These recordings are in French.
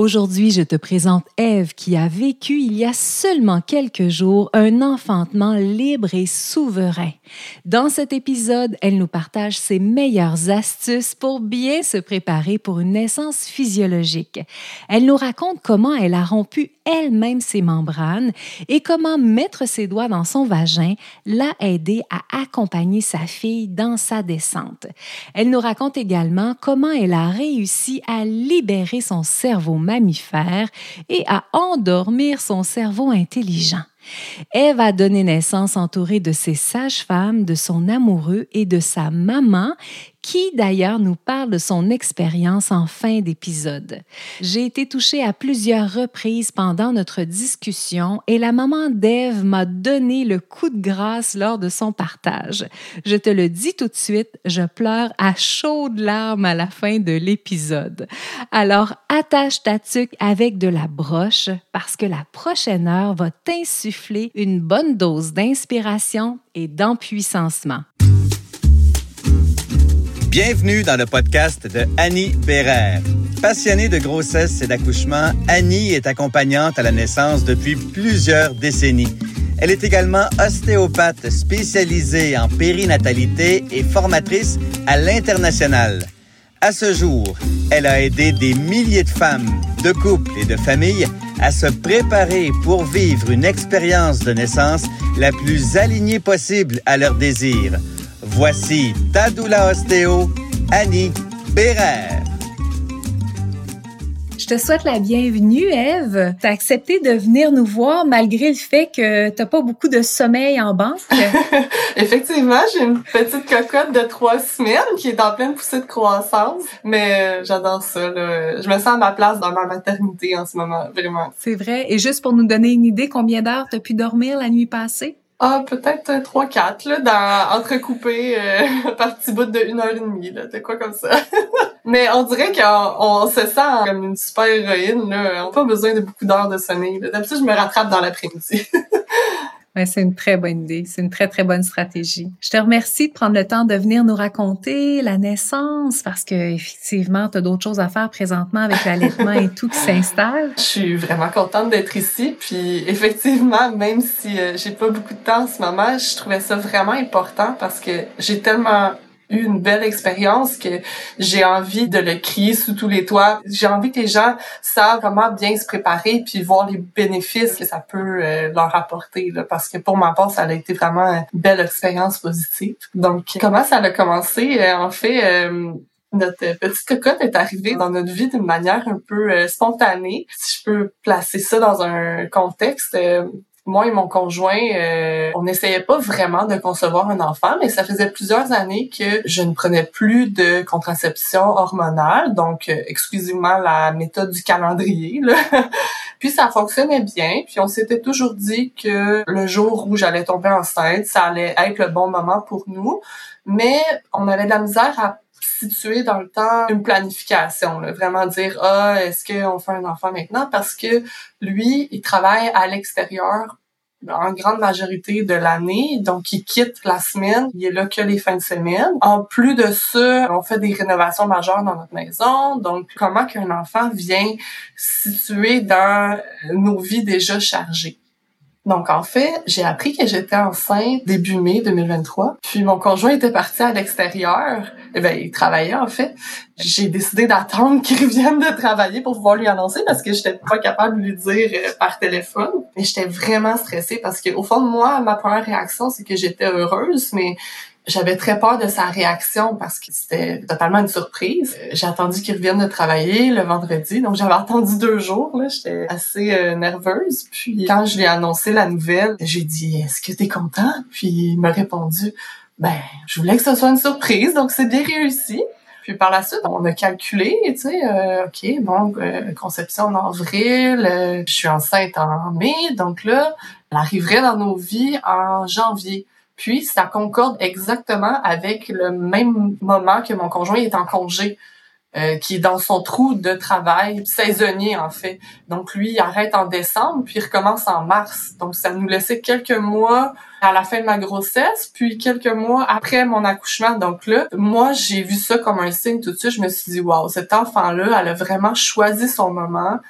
Aujourd'hui, je te présente Ève qui a vécu il y a seulement quelques jours un enfantement libre et souverain. Dans cet épisode, elle nous partage ses meilleures astuces pour bien se préparer pour une naissance physiologique. Elle nous raconte comment elle a rompu elle-même ses membranes et comment mettre ses doigts dans son vagin l'a aidé à accompagner sa fille dans sa descente. Elle nous raconte également comment elle a réussi à libérer son cerveau et à endormir son cerveau intelligent. Ève a donné naissance entourée de ses sages-femmes, de son amoureux et de sa maman qui d'ailleurs nous parle de son expérience en fin d'épisode? J'ai été touchée à plusieurs reprises pendant notre discussion et la maman d'Ève m'a donné le coup de grâce lors de son partage. Je te le dis tout de suite, je pleure à chaudes larmes à la fin de l'épisode. Alors attache ta tuque avec de la broche parce que la prochaine heure va t'insuffler une bonne dose d'inspiration et d'empuissancement. Bienvenue dans le podcast de Annie Bérère. Passionnée de grossesse et d'accouchement, Annie est accompagnante à la naissance depuis plusieurs décennies. Elle est également ostéopathe spécialisée en périnatalité et formatrice à l'international. À ce jour, elle a aidé des milliers de femmes, de couples et de familles à se préparer pour vivre une expérience de naissance la plus alignée possible à leurs désirs Voici Tadoula Ostéo, Annie Bérère. Je te souhaite la bienvenue, Eve. Tu as accepté de venir nous voir malgré le fait que tu pas beaucoup de sommeil en banque? Effectivement, j'ai une petite cocotte de trois semaines qui est en pleine poussée de croissance, mais euh, j'adore ça. Je me sens à ma place dans ma maternité en ce moment, vraiment. C'est vrai. Et juste pour nous donner une idée, combien d'heures tu as pu dormir la nuit passée? Ah, peut-être trois, quatre, là, dans, entrecoupés euh, par petits bouts de une heure et demie, là, de quoi comme ça. Mais on dirait qu'on on se sent comme une super héroïne, là. On n'a pas besoin de beaucoup d'heures de sommeil. D'habitude, je me rattrape dans l'après-midi. Ouais, c'est une très bonne idée. C'est une très, très bonne stratégie. Je te remercie de prendre le temps de venir nous raconter la naissance parce que effectivement, tu as d'autres choses à faire présentement avec l'allaitement et tout qui s'installe. Je suis vraiment contente d'être ici. Puis effectivement, même si euh, j'ai pas beaucoup de temps en ce moment, je trouvais ça vraiment important parce que j'ai tellement une belle expérience que j'ai envie de le crier sous tous les toits. J'ai envie que les gens savent comment bien se préparer puis voir les bénéfices que ça peut euh, leur apporter là, parce que pour ma part ça a été vraiment une belle expérience positive. Donc comment ça a commencé? Euh, en fait euh, notre petite cocotte est arrivée dans notre vie d'une manière un peu spontanée. Si je peux placer ça dans un contexte, moi et mon conjoint, euh, on n'essayait pas vraiment de concevoir un enfant, mais ça faisait plusieurs années que je ne prenais plus de contraception hormonale, donc euh, exclusivement la méthode du calendrier. Là. puis ça fonctionnait bien, puis on s'était toujours dit que le jour où j'allais tomber enceinte, ça allait être le bon moment pour nous, mais on avait de la misère à situer dans le temps une planification, là. vraiment dire ah est-ce qu'on fait un enfant maintenant parce que lui il travaille à l'extérieur en grande majorité de l'année, donc il quitte la semaine, il est là que les fins de semaine. En plus de ça, on fait des rénovations majeures dans notre maison, donc comment qu'un enfant vient situer dans nos vies déjà chargées? Donc en fait, j'ai appris que j'étais enceinte début mai 2023. Puis mon conjoint était parti à l'extérieur. Eh ben il travaillait en fait. J'ai décidé d'attendre qu'il revienne de travailler pour pouvoir lui annoncer parce que j'étais pas capable de lui dire euh, par téléphone. Et j'étais vraiment stressée parce que au fond de moi, ma première réaction c'est que j'étais heureuse, mais j'avais très peur de sa réaction parce que c'était totalement une surprise. Euh, j'ai attendu qu'il revienne de travailler le vendredi, donc j'avais attendu deux jours. Là, j'étais assez euh, nerveuse. Puis quand je lui ai annoncé la nouvelle, j'ai dit "Est-ce que t'es content Puis il m'a répondu "Ben, je voulais que ce soit une surprise, donc c'est bien réussi." Puis par la suite, on a calculé, tu sais, euh, ok, bon, conception en avril, je suis enceinte en mai, donc là, elle arriverait dans nos vies en janvier. Puis, ça concorde exactement avec le même moment que mon conjoint est en congé. euh, qui est dans son trou de travail saisonnier en fait. Donc lui, il arrête en décembre puis il recommence en mars. Donc ça nous laissait quelques mois à la fin de ma grossesse, puis quelques mois après mon accouchement. Donc là, moi, j'ai vu ça comme un signe tout de suite. Je me suis dit, waouh, cet enfant-là, elle a vraiment choisi son moment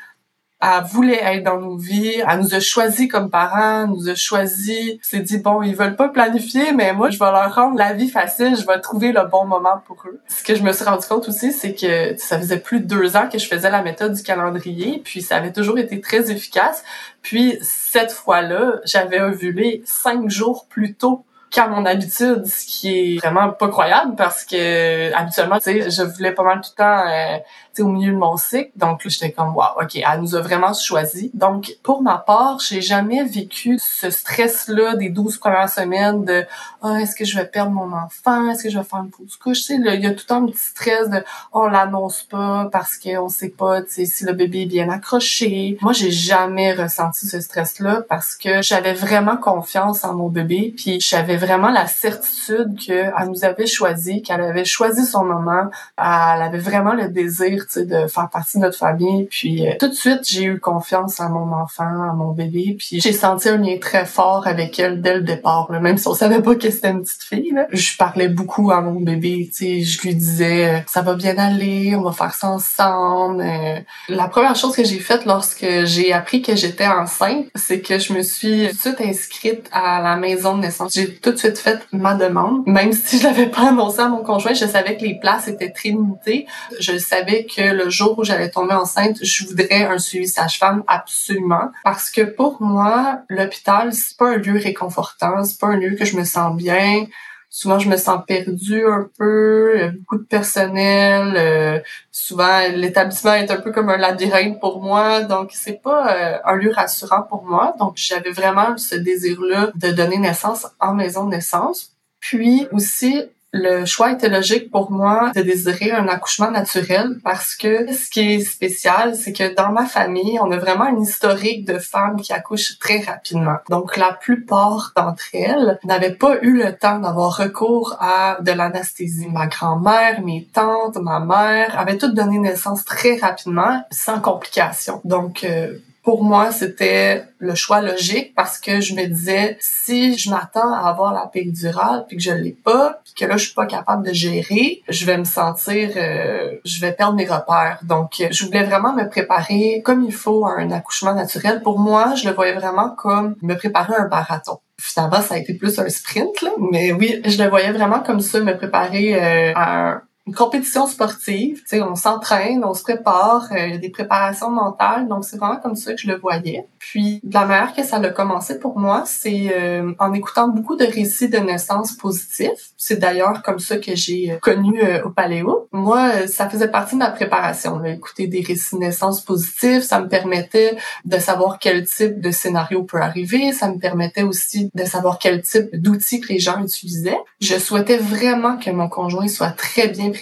elle voulait être dans nos vies, elle nous a choisi comme parents, nous a choisi, s'est dit bon, ils veulent pas planifier, mais moi je vais leur rendre la vie facile, je vais trouver le bon moment pour eux. Ce que je me suis rendu compte aussi, c'est que ça faisait plus de deux ans que je faisais la méthode du calendrier, puis ça avait toujours été très efficace. Puis cette fois-là, j'avais ovulé cinq jours plus tôt qu'à mon habitude, ce qui est vraiment pas croyable parce que habituellement, tu sais, je voulais pas mal tout le temps euh, au milieu de mon cycle. Donc là, j'étais comme, wow, OK, elle nous a vraiment choisi. Donc, pour ma part, j'ai jamais vécu ce stress-là des 12 premières semaines de, oh, est-ce que je vais perdre mon enfant? Est-ce que je vais faire une pause couche? Tu sais, il y a tout un petit stress de, on l'annonce pas parce qu'on sait pas, tu si le bébé est bien accroché. Moi, j'ai jamais ressenti ce stress-là parce que j'avais vraiment confiance en mon bébé puis j'avais vraiment la certitude qu'elle nous avait choisi, qu'elle avait choisi son moment, elle avait vraiment le désir de faire partie de notre famille. Puis euh, tout de suite, j'ai eu confiance en mon enfant, en mon bébé. Puis j'ai senti un lien très fort avec elle dès le départ. Même si on savait pas que c'était une petite fille. Là. Je parlais beaucoup à mon bébé. sais, Je lui disais euh, ça va bien aller, on va faire ça ensemble. Euh. La première chose que j'ai faite lorsque j'ai appris que j'étais enceinte, c'est que je me suis tout de suite inscrite à la maison de naissance. J'ai tout de suite fait ma demande. Même si je l'avais pas annoncé à mon conjoint, je savais que les places étaient très limitées. Je savais que le jour où j'allais tomber enceinte, je voudrais un suivi sage-femme absolument parce que pour moi, l'hôpital c'est pas un lieu réconfortant, c'est pas un lieu que je me sens bien. Souvent, je me sens perdue un peu, beaucoup de personnel. Euh, souvent, l'établissement est un peu comme un labyrinthe pour moi, donc c'est pas euh, un lieu rassurant pour moi. Donc, j'avais vraiment ce désir-là de donner naissance en maison de naissance. Puis aussi, le choix était logique pour moi de désirer un accouchement naturel parce que ce qui est spécial, c'est que dans ma famille, on a vraiment une historique de femmes qui accouchent très rapidement. Donc la plupart d'entre elles n'avaient pas eu le temps d'avoir recours à de l'anesthésie. Ma grand-mère, mes tantes, ma mère avaient toutes donné naissance très rapidement sans complications. Donc euh, pour moi, c'était le choix logique parce que je me disais, si je m'attends à avoir la péridurale puis que je l'ai pas, puis que là, je suis pas capable de gérer, je vais me sentir, euh, je vais perdre mes repères. Donc, je voulais vraiment me préparer comme il faut à un accouchement naturel. Pour moi, je le voyais vraiment comme me préparer à un marathon finalement, ça a été plus un sprint, là. Mais oui, je le voyais vraiment comme ça, me préparer euh, à un, une compétition sportive. Tu sais, on s'entraîne, on se prépare, euh, il y a des préparations mentales. Donc, c'est vraiment comme ça que je le voyais. Puis, de la manière que ça a commencé pour moi, c'est euh, en écoutant beaucoup de récits de naissance positifs. C'est d'ailleurs comme ça que j'ai euh, connu au Paléo. Moi, ça faisait partie de ma préparation. Là. Écouter des récits de naissance positifs, ça me permettait de savoir quel type de scénario peut arriver. Ça me permettait aussi de savoir quel type d'outils que les gens utilisaient. Je souhaitais vraiment que mon conjoint soit très bien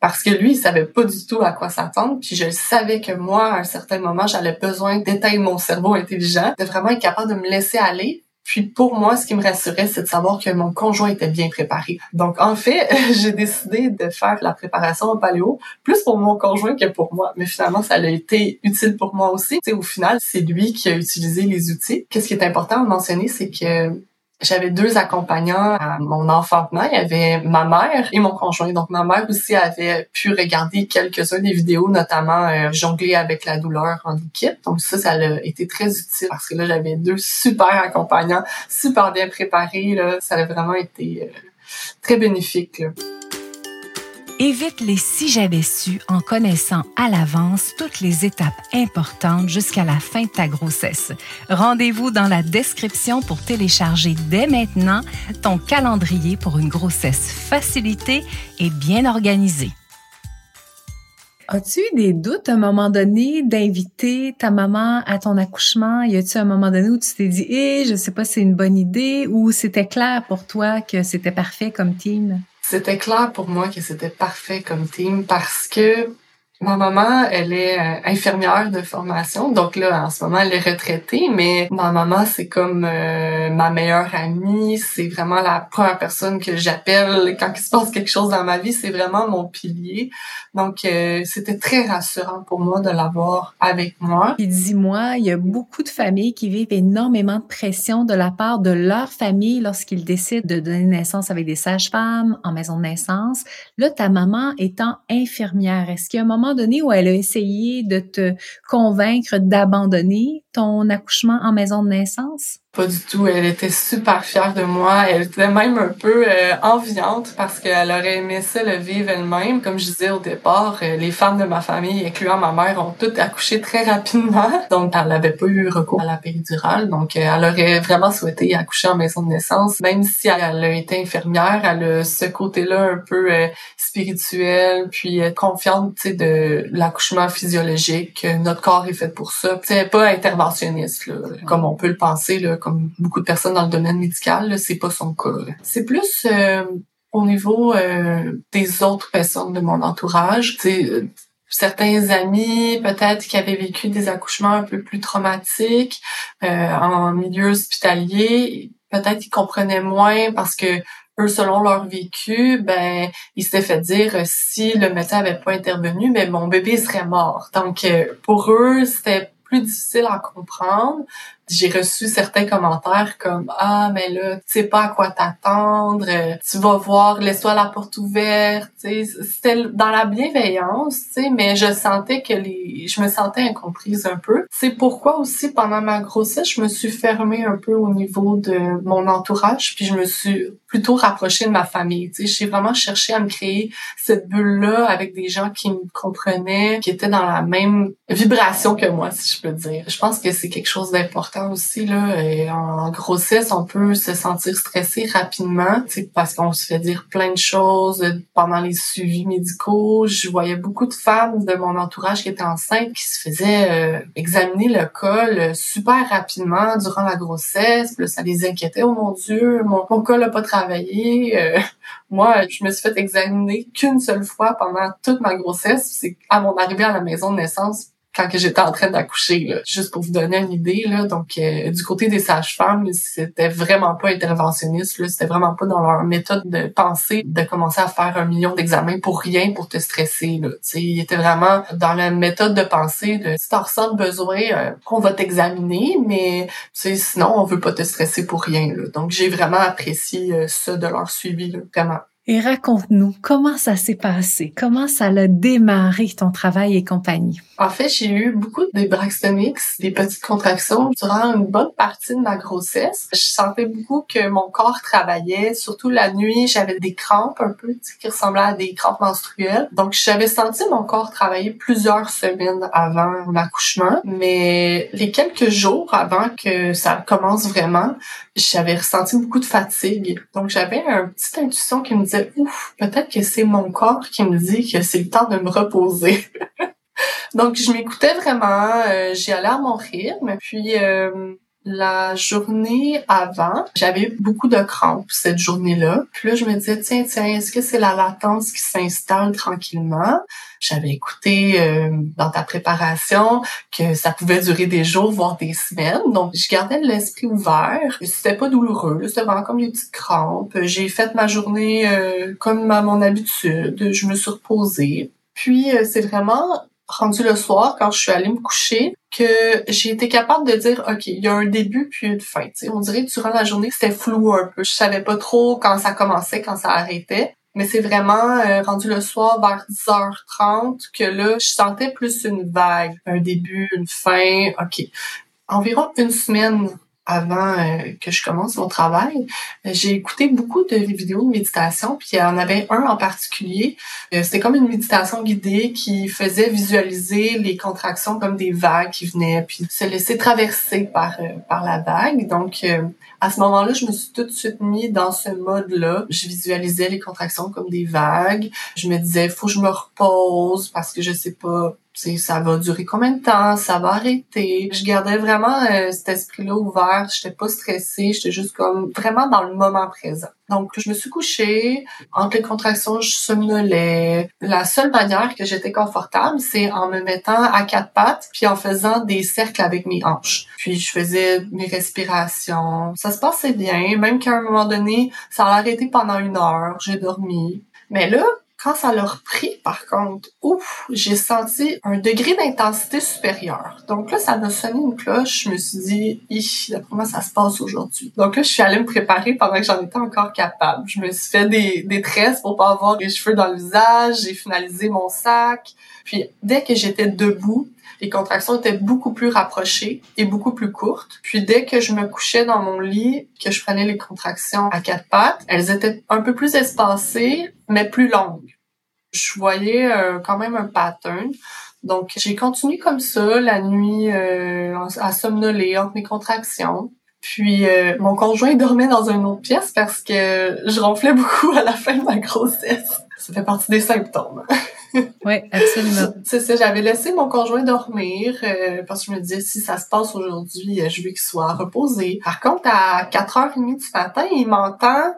parce que lui, il savait pas du tout à quoi s'attendre. Puis je savais que moi, à un certain moment, j'avais besoin d'éteindre mon cerveau intelligent, de vraiment être capable de me laisser aller puis pour moi, ce qui me rassurait, c'est de savoir que mon conjoint était bien préparé. Donc en fait, j'ai décidé de faire la préparation au paléo plus pour mon conjoint que pour moi. Mais finalement, ça a été utile pour moi aussi. au final, c'est lui qui a utilisé les outils. Qu'est-ce qui est important de mentionner, c'est que j'avais deux accompagnants à mon enfantement. Il y avait ma mère et mon conjoint. Donc, ma mère aussi avait pu regarder quelques-uns des vidéos, notamment euh, jongler avec la douleur en équipe. Donc, ça, ça a été très utile parce que là, j'avais deux super accompagnants, super bien préparés. Là. Ça a vraiment été euh, très bénéfique. Évite les si j'avais su en connaissant à l'avance toutes les étapes importantes jusqu'à la fin de ta grossesse. Rendez-vous dans la description pour télécharger dès maintenant ton calendrier pour une grossesse facilitée et bien organisée. As-tu eu des doutes à un moment donné d'inviter ta maman à ton accouchement? Y a-tu un moment donné où tu t'es dit, eh, je sais pas si c'est une bonne idée ou c'était clair pour toi que c'était parfait comme team? C'était clair pour moi que c'était parfait comme team parce que Ma maman, elle est euh, infirmière de formation, donc là, en ce moment, elle est retraitée, mais ma maman, c'est comme euh, ma meilleure amie, c'est vraiment la première personne que j'appelle quand il se passe quelque chose dans ma vie, c'est vraiment mon pilier. Donc, euh, c'était très rassurant pour moi de l'avoir avec moi. Puis dis-moi, il y a beaucoup de familles qui vivent énormément de pression de la part de leur famille lorsqu'ils décident de donner naissance avec des sages-femmes en maison de naissance. Là, ta maman étant infirmière, est-ce qu'il y a un moment donné où elle a essayé de te convaincre d'abandonner ton accouchement en maison de naissance? Pas du tout. Elle était super fière de moi. Elle était même un peu euh, enviante parce qu'elle aurait aimé ça le vivre elle-même. Comme je disais au départ, euh, les femmes de ma famille, incluant ma mère, ont toutes accouché très rapidement. Donc, elle n'avait pas eu recours à la péridurale. Donc, euh, elle aurait vraiment souhaité accoucher en maison de naissance. Même si elle a été infirmière, elle a ce côté-là un peu spirituel, puis confiante, tu sais, de l'accouchement physiologique. Notre corps est fait pour ça. C'est pas interventionniste, là, comme on peut le penser, là, comme beaucoup de personnes dans le domaine médical, c'est pas son cas. C'est plus euh, au niveau euh, des autres personnes de mon entourage. Euh, certains amis peut-être qui avaient vécu des accouchements un peu plus traumatiques en milieu hospitalier, peut-être ils comprenaient moins parce que eux, selon leur vécu, ben, ils s'étaient fait dire si le médecin avait pas intervenu, mais ben, mon bébé serait mort. Donc, pour eux, c'était plus difficile à comprendre j'ai reçu certains commentaires comme ah mais là tu sais pas à quoi t'attendre tu vas voir laisse-toi la porte ouverte c'était dans la bienveillance tu sais mais je sentais que les je me sentais incomprise un peu. C'est pourquoi aussi pendant ma grossesse je me suis fermée un peu au niveau de mon entourage puis je me suis plutôt rapprochée de ma famille tu sais. J'ai vraiment cherché à me créer cette bulle là avec des gens qui me comprenaient qui étaient dans la même vibration que moi si je peux dire. Je pense que c'est quelque chose d'important aussi en grossesse, on peut se sentir stressé rapidement, parce qu'on se fait dire plein de choses pendant les suivis médicaux. Je voyais beaucoup de femmes de mon entourage qui étaient enceintes qui se faisaient euh, examiner le col super rapidement durant la grossesse. Ça les inquiétait. Oh mon Dieu, mon, col n'a pas travaillé. Euh, moi, je me suis fait examiner qu'une seule fois pendant toute ma grossesse. C'est à mon arrivée à la maison de naissance quand que j'étais en train d'accoucher, là. Juste pour vous donner une idée, là. Donc, euh, du côté des sages-femmes, c'était vraiment pas interventionniste, là. C'était vraiment pas dans leur méthode de pensée de commencer à faire un million d'examens pour rien, pour te stresser, là. Tu ils étaient vraiment dans la méthode de pensée de si t'en ressens besoin, euh, on va t'examiner, mais, sinon, on veut pas te stresser pour rien, là. Donc, j'ai vraiment apprécié euh, ça de leur suivi, là. Vraiment. Et raconte-nous, comment ça s'est passé? Comment ça a démarré ton travail et compagnie? En fait, j'ai eu beaucoup de Braxton des petites contractions durant une bonne partie de ma grossesse. Je sentais beaucoup que mon corps travaillait, surtout la nuit, j'avais des crampes un peu qui ressemblaient à des crampes menstruelles. Donc, j'avais senti mon corps travailler plusieurs semaines avant l'accouchement, mais les quelques jours avant que ça commence vraiment, j'avais ressenti beaucoup de fatigue. Donc, j'avais une petite intuition qui me disais, ouf, peut-être que c'est mon corps qui me dit que c'est le temps de me reposer. Donc, je m'écoutais vraiment, euh, j'y allais à mon rythme. Puis, euh, la journée avant, j'avais beaucoup de crampes cette journée-là. Puis là, je me disais, tiens, tiens, est-ce que c'est la latence qui s'installe tranquillement? J'avais écouté euh, dans ta préparation que ça pouvait durer des jours, voire des semaines. Donc, je gardais l'esprit ouvert. C'était pas douloureux, c'était vraiment comme des petites crampes. J'ai fait ma journée euh, comme à mon habitude. Je me suis reposée. Puis, euh, c'est vraiment rendu le soir, quand je suis allée me coucher, que j'ai été capable de dire, OK, il y a un début puis une fin. on dirait que durant la journée, c'était flou un peu. Je savais pas trop quand ça commençait, quand ça arrêtait. Mais c'est vraiment euh, rendu le soir vers 10h30 que là, je sentais plus une vague. Un début, une fin. OK. Environ une semaine avant euh, que je commence mon travail, j'ai écouté beaucoup de vidéos de méditation, puis il y en avait un en particulier. Euh, c'était comme une méditation guidée qui faisait visualiser les contractions comme des vagues qui venaient, puis se laisser traverser par euh, par la vague. Donc à ce moment-là, je me suis tout de suite mis dans ce mode-là. Je visualisais les contractions comme des vagues. Je me disais, faut que je me repose parce que je sais pas ça va durer combien de temps, ça va arrêter? Je gardais vraiment euh, cet esprit-là ouvert, j'étais pas stressée, j'étais juste comme vraiment dans le moment présent. Donc je me suis couchée, entre les contractions, je somnolais. La seule manière que j'étais confortable, c'est en me mettant à quatre pattes puis en faisant des cercles avec mes hanches. Puis je faisais mes respirations. Ça se passait bien, même qu'à un moment donné, ça a arrêté pendant une heure, j'ai dormi. Mais là, quand ça l'a repris, par contre, ouf, j'ai senti un degré d'intensité supérieur. Donc là, ça m'a sonné une cloche. Je me suis dit, d'après moi, ça se passe aujourd'hui. Donc là, je suis allée me préparer pendant que j'en étais encore capable. Je me suis fait des, des tresses pour pas avoir les cheveux dans le visage. J'ai finalisé mon sac. Puis dès que j'étais debout, les contractions étaient beaucoup plus rapprochées et beaucoup plus courtes. Puis dès que je me couchais dans mon lit, que je prenais les contractions à quatre pattes, elles étaient un peu plus espacées, mais plus longues. Je voyais euh, quand même un pattern. Donc j'ai continué comme ça la nuit euh, à somnoler entre mes contractions. Puis euh, mon conjoint dormait dans une autre pièce parce que je ronflais beaucoup à la fin de ma grossesse. Ça fait partie des symptômes. oui, absolument. C'est ça, j'avais laissé mon conjoint dormir euh, parce que je me disais si ça se passe aujourd'hui, euh, je veux qu'il soit reposé. Par contre, à 4h30 du matin, il m'entend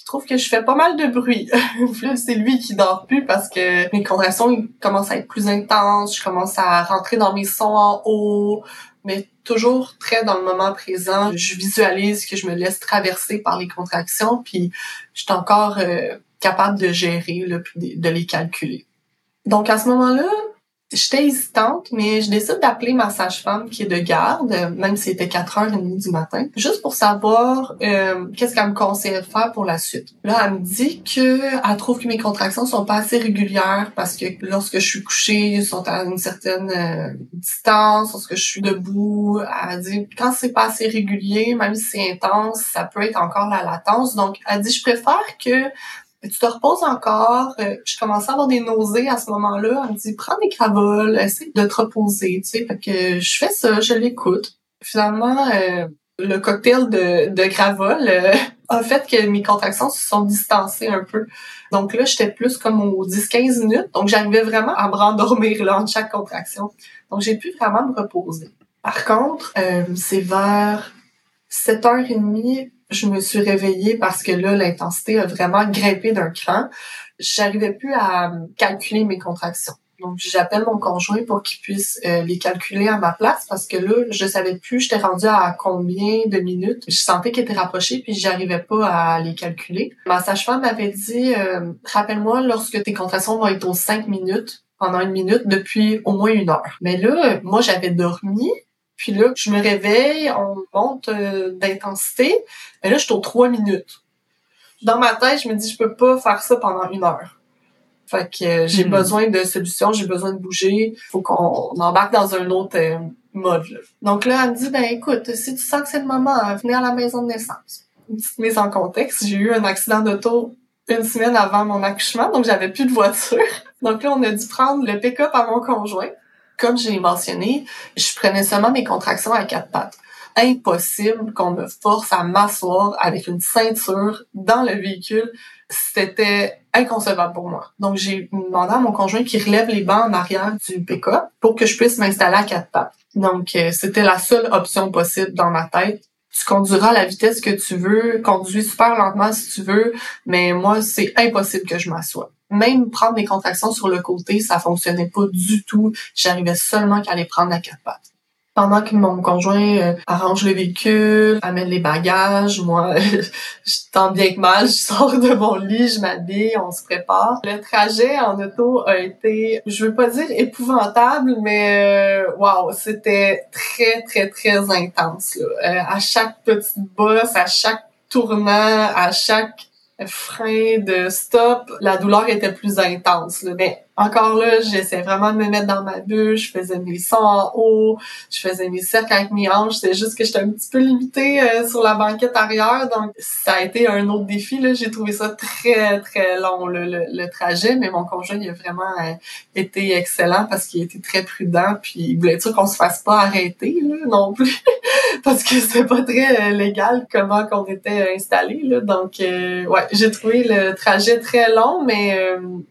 je trouve que je fais pas mal de bruit. c'est lui qui dort plus parce que mes contractions commencent à être plus intenses, je commence à rentrer dans mes sons en haut, mais toujours très dans le moment présent. Je visualise que je me laisse traverser par les contractions, puis je suis encore euh, capable de gérer, là, de les calculer. Donc à ce moment-là, j'étais hésitante, mais je décide d'appeler ma sage-femme qui est de garde, même si c'était 4h30 du matin, juste pour savoir euh, qu'est-ce qu'elle me conseillait de faire pour la suite. Là, elle me dit que elle trouve que mes contractions sont pas assez régulières parce que lorsque je suis couchée, elles sont à une certaine euh, distance, lorsque je suis debout, elle dit quand c'est pas assez régulier, même si c'est intense, ça peut être encore la latence. Donc, elle dit je préfère que tu te reposes encore. Euh, je commençais à avoir des nausées à ce moment-là. Elle me dit, prends des cravoles, essaie de te reposer, tu sais. Fait que je fais ça, je l'écoute. Finalement, euh, le cocktail de, de euh, a fait que mes contractions se sont distancées un peu. Donc là, j'étais plus comme aux 10-15 minutes. Donc j'arrivais vraiment à me rendormir là, entre chaque contraction. Donc j'ai pu vraiment me reposer. Par contre, c'est vers 7h30, je me suis réveillée parce que là, l'intensité a vraiment grimpé d'un cran. J'arrivais plus à calculer mes contractions. Donc, j'appelle mon conjoint pour qu'il puisse euh, les calculer à ma place parce que là, je savais plus j'étais rendue à combien de minutes. Je sentais qu'ils étaient rapprochés puis j'arrivais pas à les calculer. Ma sage-femme m'avait dit, euh, rappelle-moi lorsque tes contractions vont être aux 5 minutes pendant une minute depuis au moins une heure. Mais là, moi, j'avais dormi, puis là, je me réveille, on monte euh, d'intensité. Mais là, je suis aux trois minutes. Dans ma tête, je me dis, je peux pas faire ça pendant une heure. Fait que euh, j'ai hmm. besoin de solutions, j'ai besoin de bouger. Faut qu'on embarque dans un autre euh, mode. Donc là, elle me dit, ben écoute, si tu sens que c'est le moment, venez à la maison de naissance. Une petite mise en contexte, j'ai eu un accident d'auto une semaine avant mon accouchement, donc j'avais plus de voiture. Donc là, on a dû prendre le pick-up à mon conjoint comme j'ai mentionné, je prenais seulement mes contractions à quatre pattes. Impossible qu'on me force à m'asseoir avec une ceinture dans le véhicule. C'était inconcevable pour moi. Donc, j'ai demandé à mon conjoint qui relève les bancs en arrière du pick-up pour que je puisse m'installer à quatre pattes. Donc, euh, c'était la seule option possible dans ma tête. Tu conduiras à la vitesse que tu veux, conduis super lentement si tu veux, mais moi, c'est impossible que je m'assoie même prendre des contractions sur le côté, ça fonctionnait pas du tout. J'arrivais seulement qu'à les prendre à quatre pattes. Pendant que mon conjoint euh, arrange le véhicule, amène les bagages, moi, je tant bien que mal, je sors de mon lit, je m'habille, on se prépare. Le trajet en auto a été, je veux pas dire épouvantable, mais waouh, c'était très très très intense. Là. Euh, à chaque petite bosse, à chaque tournant, à chaque frein de stop, la douleur était plus intense. Là. Mais encore là, j'essaie vraiment de me mettre dans ma bulle, je faisais mes sons en haut, je faisais mes cercles avec mes hanches, c'est juste que j'étais un petit peu limitée euh, sur la banquette arrière, donc ça a été un autre défi. Là. J'ai trouvé ça très, très long, le, le, trajet, mais mon conjoint il a vraiment euh, été excellent parce qu'il était très prudent, puis il voulait dire qu'on se fasse pas arrêter là, non plus. parce que c'était pas très euh, légal comment qu'on était installé là. Donc euh, ouais, j'ai trouvé le trajet très long mais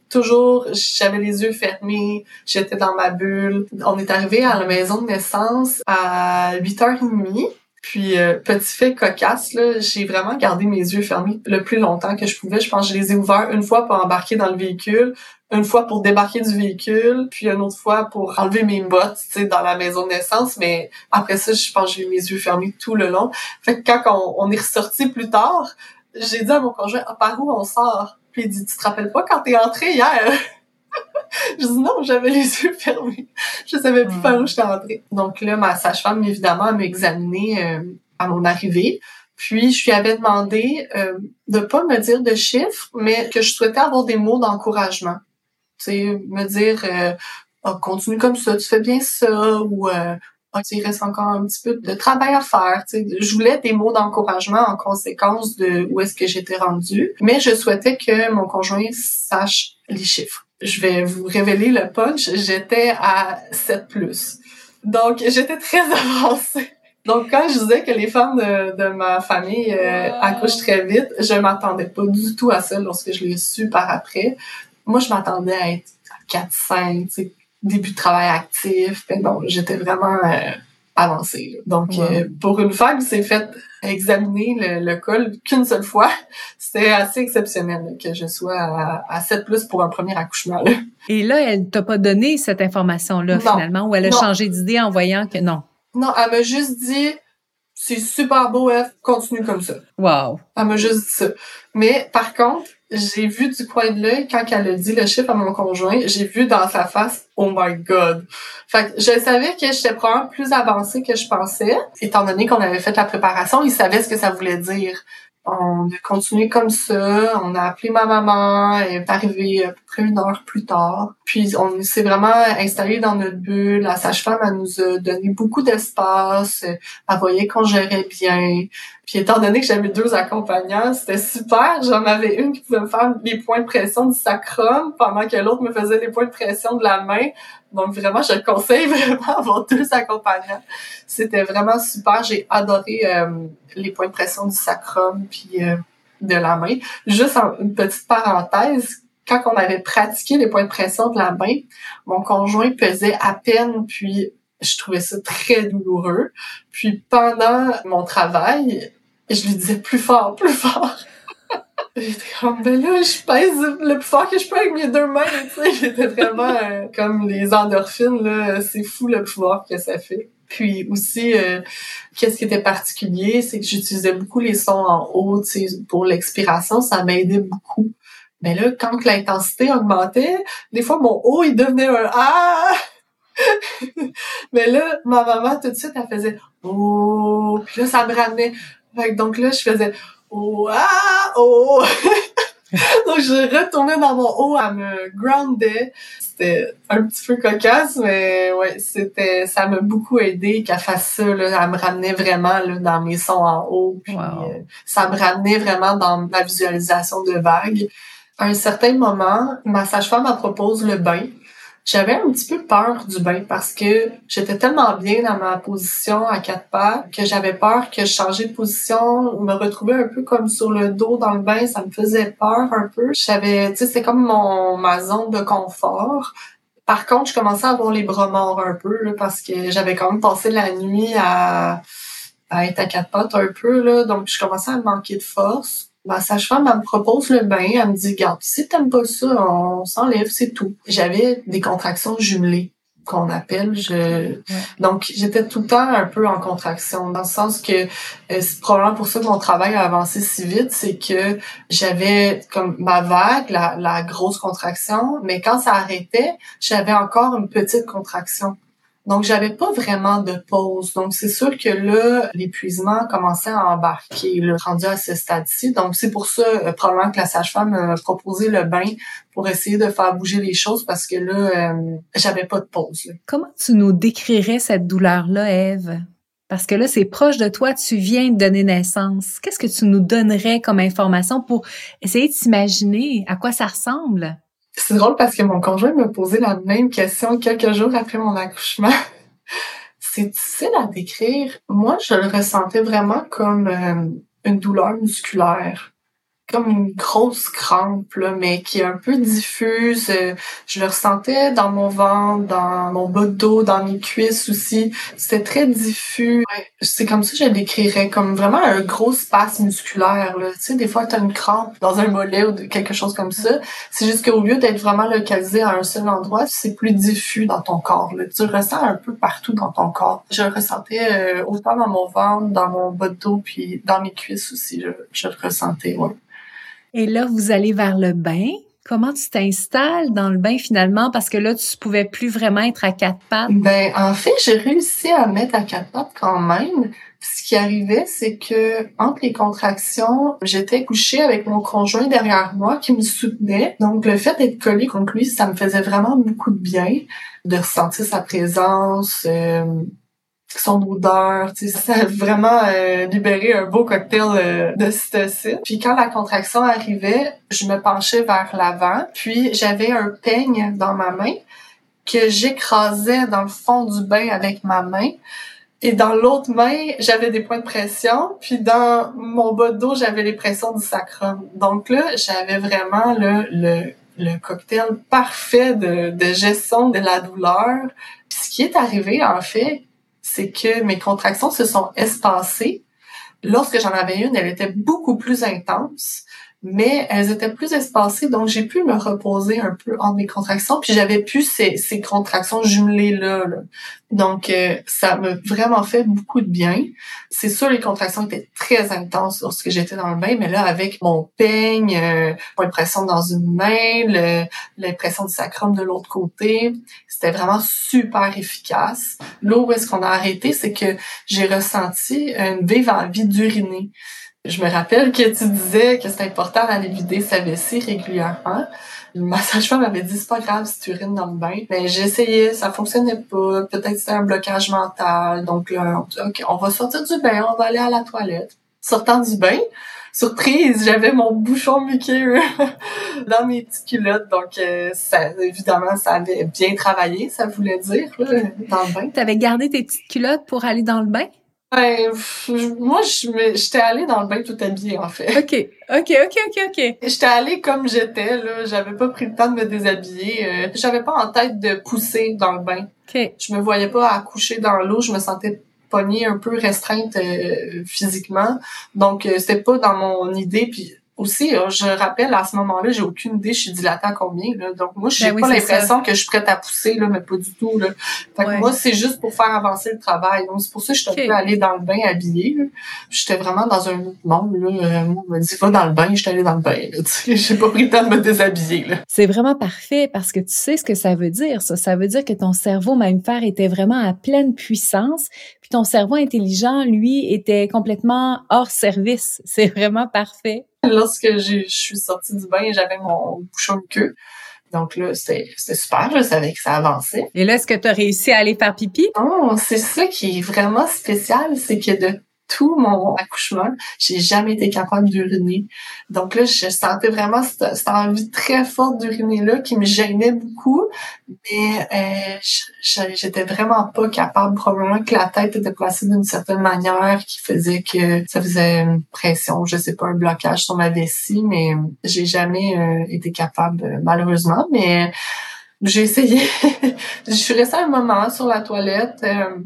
toujours j'avais les yeux fermés, j'étais dans ma bulle. On est arrivé à la maison de naissance à 8h30. Puis petit fait cocasse là, j'ai vraiment gardé mes yeux fermés le plus longtemps que je pouvais. Je pense que je les ai ouverts une fois pour embarquer dans le véhicule, une fois pour débarquer du véhicule, puis une autre fois pour enlever mes bottes, tu sais, dans la maison de naissance. Mais après ça, je pense que j'ai eu mes yeux fermés tout le long. Fait que quand on, est ressorti plus tard, j'ai dit à mon conjoint, ah, par où on sort? Puis il dit, tu te rappelles pas quand t'es entré hier? je dis non, j'avais les yeux fermés. Je savais plus par où j'étais entrée. Donc là, ma sage-femme, évidemment, m'a examiné euh, à mon arrivée. Puis je lui avais demandé euh, de pas me dire de chiffres, mais que je souhaitais avoir des mots d'encouragement sais, me dire euh, oh, continue comme ça, tu fais bien ça, ou euh, il reste encore un petit peu de travail à faire. sais. Je voulais des mots d'encouragement en conséquence de où est-ce que j'étais rendue, mais je souhaitais que mon conjoint sache les chiffres. Je vais vous révéler le punch, j'étais à 7+. Donc, j'étais très avancée. Donc, quand je disais que les femmes de, de ma famille euh, accouchent très vite, je m'attendais pas du tout à ça lorsque je l'ai su par après. Moi, je m'attendais à être à 4-5, début de travail actif. Mais bon, j'étais vraiment euh, avancée. Donc, euh, pour une femme qui s'est fait examiner le, col qu'une seule fois, c'était assez exceptionnel que je sois à, à 7 plus pour un premier accouchement. Et là, elle t'a pas donné cette information-là finalement, ou elle a changé d'idée en voyant que non? Non, elle m'a juste dit c'est super beau, F, continue comme ça. Wow. Elle m'a juste dit ça. Mais par contre, j'ai vu du coin de l'œil quand elle a dit le chiffre à mon conjoint, j'ai vu dans sa face oh my god. Fait que je savais que j'étais probablement plus avancée que je pensais, étant donné qu'on avait fait la préparation, il savait ce que ça voulait dire. On a continué comme ça, on a appelé ma maman, elle est arrivée à peu près une heure plus tard. Puis on s'est vraiment installé dans notre bulle. La sage-femme, elle nous a donné beaucoup d'espace, elle voyait qu'on gérait bien. Puis étant donné que j'avais deux accompagnants, c'était super. J'en avais une qui pouvait me faire les points de pression du sacrum pendant que l'autre me faisait les points de pression de la main. Donc vraiment, je le conseille vraiment avoir deux accompagnants. C'était vraiment super. J'ai adoré euh, les points de pression du sacrum puis euh, de la main. Juste une petite parenthèse, quand on avait pratiqué les points de pression de la main, mon conjoint pesait à peine puis je trouvais ça très douloureux. Puis pendant mon travail, je lui disais plus fort, plus fort. J'étais comme, ben là, je pèse le plus fort que je peux avec mes deux mains, tu sais. J'étais vraiment euh, comme les endorphines, là. C'est fou le pouvoir que ça fait. Puis aussi, euh, qu'est-ce qui était particulier, c'est que j'utilisais beaucoup les sons en haut, tu sais, pour l'expiration, ça m'aidait beaucoup. Mais là, quand l'intensité augmentait, des fois, mon haut, il devenait un « ah ». Mais là, ma maman, tout de suite, elle faisait « oh ». Puis là, ça me ramenait donc là, je faisais oh ah oh. donc je retournais dans mon haut, à me groundait. C'était un petit peu cocasse, mais ouais, c'était ça m'a beaucoup aidé qu'elle fasse ça. Là, elle me ramenait vraiment là, dans mes sons en haut. Puis, euh, ça me ramenait vraiment dans la visualisation de vagues. À un certain moment, ma sage-femme me propose le bain. J'avais un petit peu peur du bain parce que j'étais tellement bien dans ma position à quatre pas que j'avais peur que je changeais de position, me retrouver un peu comme sur le dos dans le bain, ça me faisait peur un peu. J'avais, tu sais, c'est comme mon ma zone de confort. Par contre, je commençais à avoir les bras morts un peu parce que j'avais quand même passé la nuit à, à être à quatre pattes un peu là, donc je commençais à manquer de force ma sage-femme, elle me propose le bain, elle me dit, garde, si t'aimes pas ça, on s'enlève, c'est tout. J'avais des contractions jumelées qu'on appelle. Je... Donc, j'étais tout le temps un peu en contraction, dans le sens que euh, c'est probablement pour ça que mon travail a avancé si vite, c'est que j'avais comme ma vague, la, la grosse contraction, mais quand ça arrêtait, j'avais encore une petite contraction. Donc, j'avais pas vraiment de pause. Donc, c'est sûr que là, l'épuisement commençait à embarquer, le rendu à ce stade-ci. Donc, c'est pour ça, euh, probablement que la sage-femme a proposé le bain pour essayer de faire bouger les choses parce que là, euh, j'avais pas de pause. Comment tu nous décrirais cette douleur-là, Eve? Parce que là, c'est proche de toi, tu viens de donner naissance. Qu'est-ce que tu nous donnerais comme information pour essayer de s'imaginer à quoi ça ressemble? C'est drôle parce que mon conjoint m'a posé la même question quelques jours après mon accouchement. c'est difficile à décrire. Moi, je le ressentais vraiment comme euh, une douleur musculaire comme une grosse crampe, là, mais qui est un peu diffuse. Euh, je le ressentais dans mon ventre, dans mon bas de dos, dans mes cuisses aussi. C'était très diffus. C'est comme ça que je le décrirais, comme vraiment un gros spasme musculaire. Là. Tu sais, des fois, tu as une crampe dans un mollet ou quelque chose comme ça. C'est juste qu'au lieu d'être vraiment localisé à un seul endroit, c'est plus diffus dans ton corps. Là. Tu le ressens un peu partout dans ton corps. Je le ressentais euh, autant dans mon ventre, dans mon bas de dos, puis dans mes cuisses aussi. Je, je le ressentais, ouais. Et là, vous allez vers le bain. Comment tu t'installes dans le bain finalement? Parce que là, tu pouvais plus vraiment être à quatre pattes. Ben, en fait, j'ai réussi à mettre à quatre pattes quand même. Ce qui arrivait, c'est que entre les contractions, j'étais couchée avec mon conjoint derrière moi qui me soutenait. Donc, le fait d'être collée contre lui, ça me faisait vraiment beaucoup de bien de ressentir sa présence, euh, son odeur, tu sais, ça a vraiment euh, libéré un beau cocktail euh, de d'ocytocine. Puis quand la contraction arrivait, je me penchais vers l'avant, puis j'avais un peigne dans ma main que j'écrasais dans le fond du bain avec ma main. Et dans l'autre main, j'avais des points de pression, puis dans mon bas de dos, j'avais les pressions du sacrum. Donc là, j'avais vraiment le, le, le cocktail parfait de, de gestion de la douleur. Puis ce qui est arrivé, en fait, c'est que mes contractions se sont espacées. Lorsque j'en avais une, elle était beaucoup plus intense mais elles étaient plus espacées, donc j'ai pu me reposer un peu entre mes contractions, puis j'avais plus ces, ces contractions jumelées là. Donc euh, ça m'a vraiment fait beaucoup de bien. C'est sûr les contractions étaient très intenses lorsque j'étais dans le bain, mais là avec mon peigne, euh, l'impression dans une main, l'impression du sacrum de l'autre côté, c'était vraiment super efficace. Là où est-ce qu'on a arrêté, c'est que j'ai ressenti une vive envie d'uriner. Je me rappelle que tu disais que c'est important d'aller vider sa vessie régulièrement. Ma sage-femme m'avait dit c'est pas grave si tu urines dans le bain. Mais j'ai essayé, ça fonctionnait pas. Peut-être c'était un blocage mental. Donc là, ok, on va sortir du bain, on va aller à la toilette. Sortant du bain, surprise, j'avais mon bouchon muqueux dans mes petites culottes. Donc, euh, ça, évidemment, ça avait bien travaillé, ça voulait dire, là, dans le bain. T'avais gardé tes petites culottes pour aller dans le bain? Ben, moi, j'étais allée dans le bain tout habillée, en fait. OK. OK, OK, OK, OK. J'étais allée comme j'étais, là. J'avais pas pris le temps de me déshabiller. Euh, J'avais pas en tête de pousser dans le bain. OK. Je me voyais pas accoucher dans l'eau. Je me sentais pognée un peu restreinte euh, physiquement. Donc, euh, c'était pas dans mon idée. Puis aussi, euh, je rappelle, à ce moment-là, j'ai aucune idée, je suis dilatée à combien. Là. Donc, moi, j'ai ben pas l'impression que je suis prête à pousser, là, mais pas du tout. Là. Fait que moi, c'est juste pour faire avancer le travail. Donc, c'est pour ça que je suis okay. aller dans le bain habillée. J'étais vraiment dans un autre monde. Là. Euh, moi, on m'a dit, va dans le bain, j'étais allée dans le bain. J'ai pas pris le temps de me déshabiller. C'est vraiment parfait parce que tu sais ce que ça veut dire, ça. Ça veut dire que ton cerveau mammifère était vraiment à pleine puissance, puis ton cerveau intelligent, lui, était complètement hors service. C'est vraiment parfait. Lorsque je suis sortie du bain, j'avais mon bouchon de queue. Donc là, c'était super, je savais que ça avançait. Et là, est-ce que tu as réussi à aller faire pipi? Non, c'est ça qui est vraiment spécial, c'est que de tout mon accouchement, j'ai jamais été capable d'uriner. Donc là, je sentais vraiment cette, envie très forte d'uriner là qui me gênait beaucoup, mais euh, j'étais vraiment pas capable. Probablement que la tête était placée d'une certaine manière qui faisait que ça faisait une pression, je sais pas, un blocage sur ma vessie, mais j'ai jamais euh, été capable, malheureusement. Mais j'ai essayé. je suis restée un moment sur la toilette. Euh,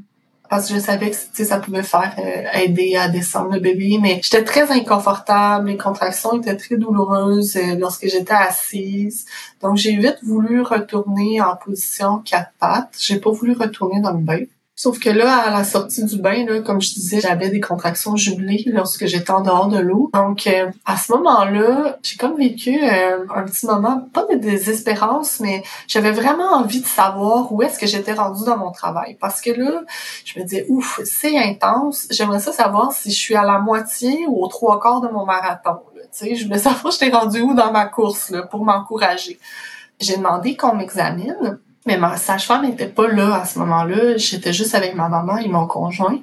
parce que je savais que ça pouvait faire euh, aider à descendre le bébé, mais j'étais très inconfortable, les contractions étaient très douloureuses euh, lorsque j'étais assise. Donc j'ai vite voulu retourner en position quatre pattes. J'ai pas voulu retourner dans le bain. Sauf que là, à la sortie du bain, là, comme je disais, j'avais des contractions jumelées lorsque j'étais en dehors de l'eau. Donc, euh, à ce moment-là, j'ai comme vécu euh, un petit moment, pas de désespérance, mais j'avais vraiment envie de savoir où est-ce que j'étais rendue dans mon travail. Parce que là, je me disais, ouf, c'est intense. J'aimerais ça savoir si je suis à la moitié ou aux trois quarts de mon marathon. Sais, je voulais savoir j'étais rendue où dans ma course là, pour m'encourager. J'ai demandé qu'on m'examine mais ma sage-femme n'était pas là à ce moment-là. J'étais juste avec ma maman et mon conjoint.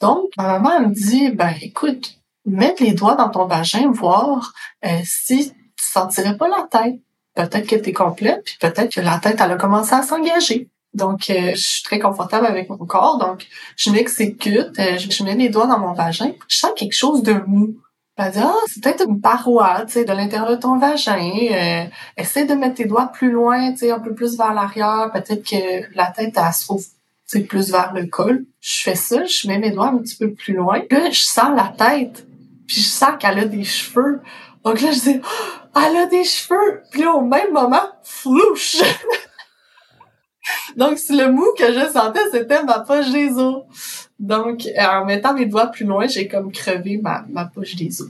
Donc, ma maman me dit, ben écoute, mets les doigts dans ton vagin, voir euh, si tu sentirais pas la tête. Peut-être que tu es complète, puis peut-être que la tête, elle a commencé à s'engager. Donc, euh, je suis très confortable avec mon corps. Donc, je m'exécute, euh, je mets les doigts dans mon vagin. Je sens quelque chose de mou. Elle dit, ah, c'est peut-être une paroi, tu sais, de l'intérieur de ton vagin. Euh, essaie de mettre tes doigts plus loin, tu sais, un peu plus vers l'arrière. Peut-être que la tête, elle se trouve, plus vers le col. Je fais ça, je mets mes doigts un petit peu plus loin. Là, je sens la tête. Puis je sens qu'elle a des cheveux. Donc là, je dis, oh, elle a des cheveux. Puis là, au même moment, flouche! Donc, le mou que je sentais, c'était ma poche des os. Donc, en mettant mes doigts plus loin, j'ai comme crevé ma, ma poche des os.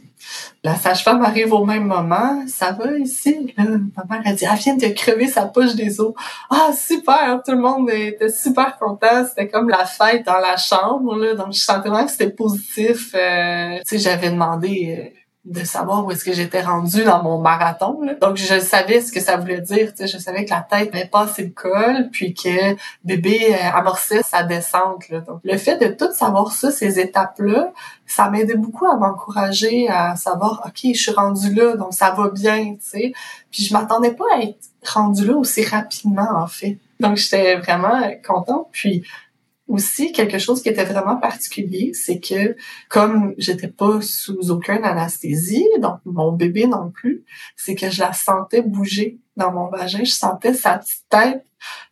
La sage-femme arrive au même moment. Ça va ici? ma mère a dit, elle vient de crever sa poche des os. Ah, super! Tout le monde était super content. C'était comme la fête dans la chambre, là. Donc, je sentais vraiment que c'était positif. Euh, tu sais, j'avais demandé... Euh, de savoir où est-ce que j'étais rendue dans mon marathon. Donc, je savais ce que ça voulait dire. Je savais que la tête avait passé le col, puis que bébé euh, amorçait sa descente. Là. Donc, le fait de tout savoir ça, ces étapes-là, ça m'aidait beaucoup à m'encourager à savoir, OK, je suis rendue là, donc ça va bien, sais. Puis je m'attendais pas à être rendue là aussi rapidement, en fait. Donc, j'étais vraiment contente. Puis, aussi, quelque chose qui était vraiment particulier, c'est que comme j'étais pas sous aucune anesthésie, donc mon bébé non plus, c'est que je la sentais bouger dans mon vagin. Je sentais sa petite tête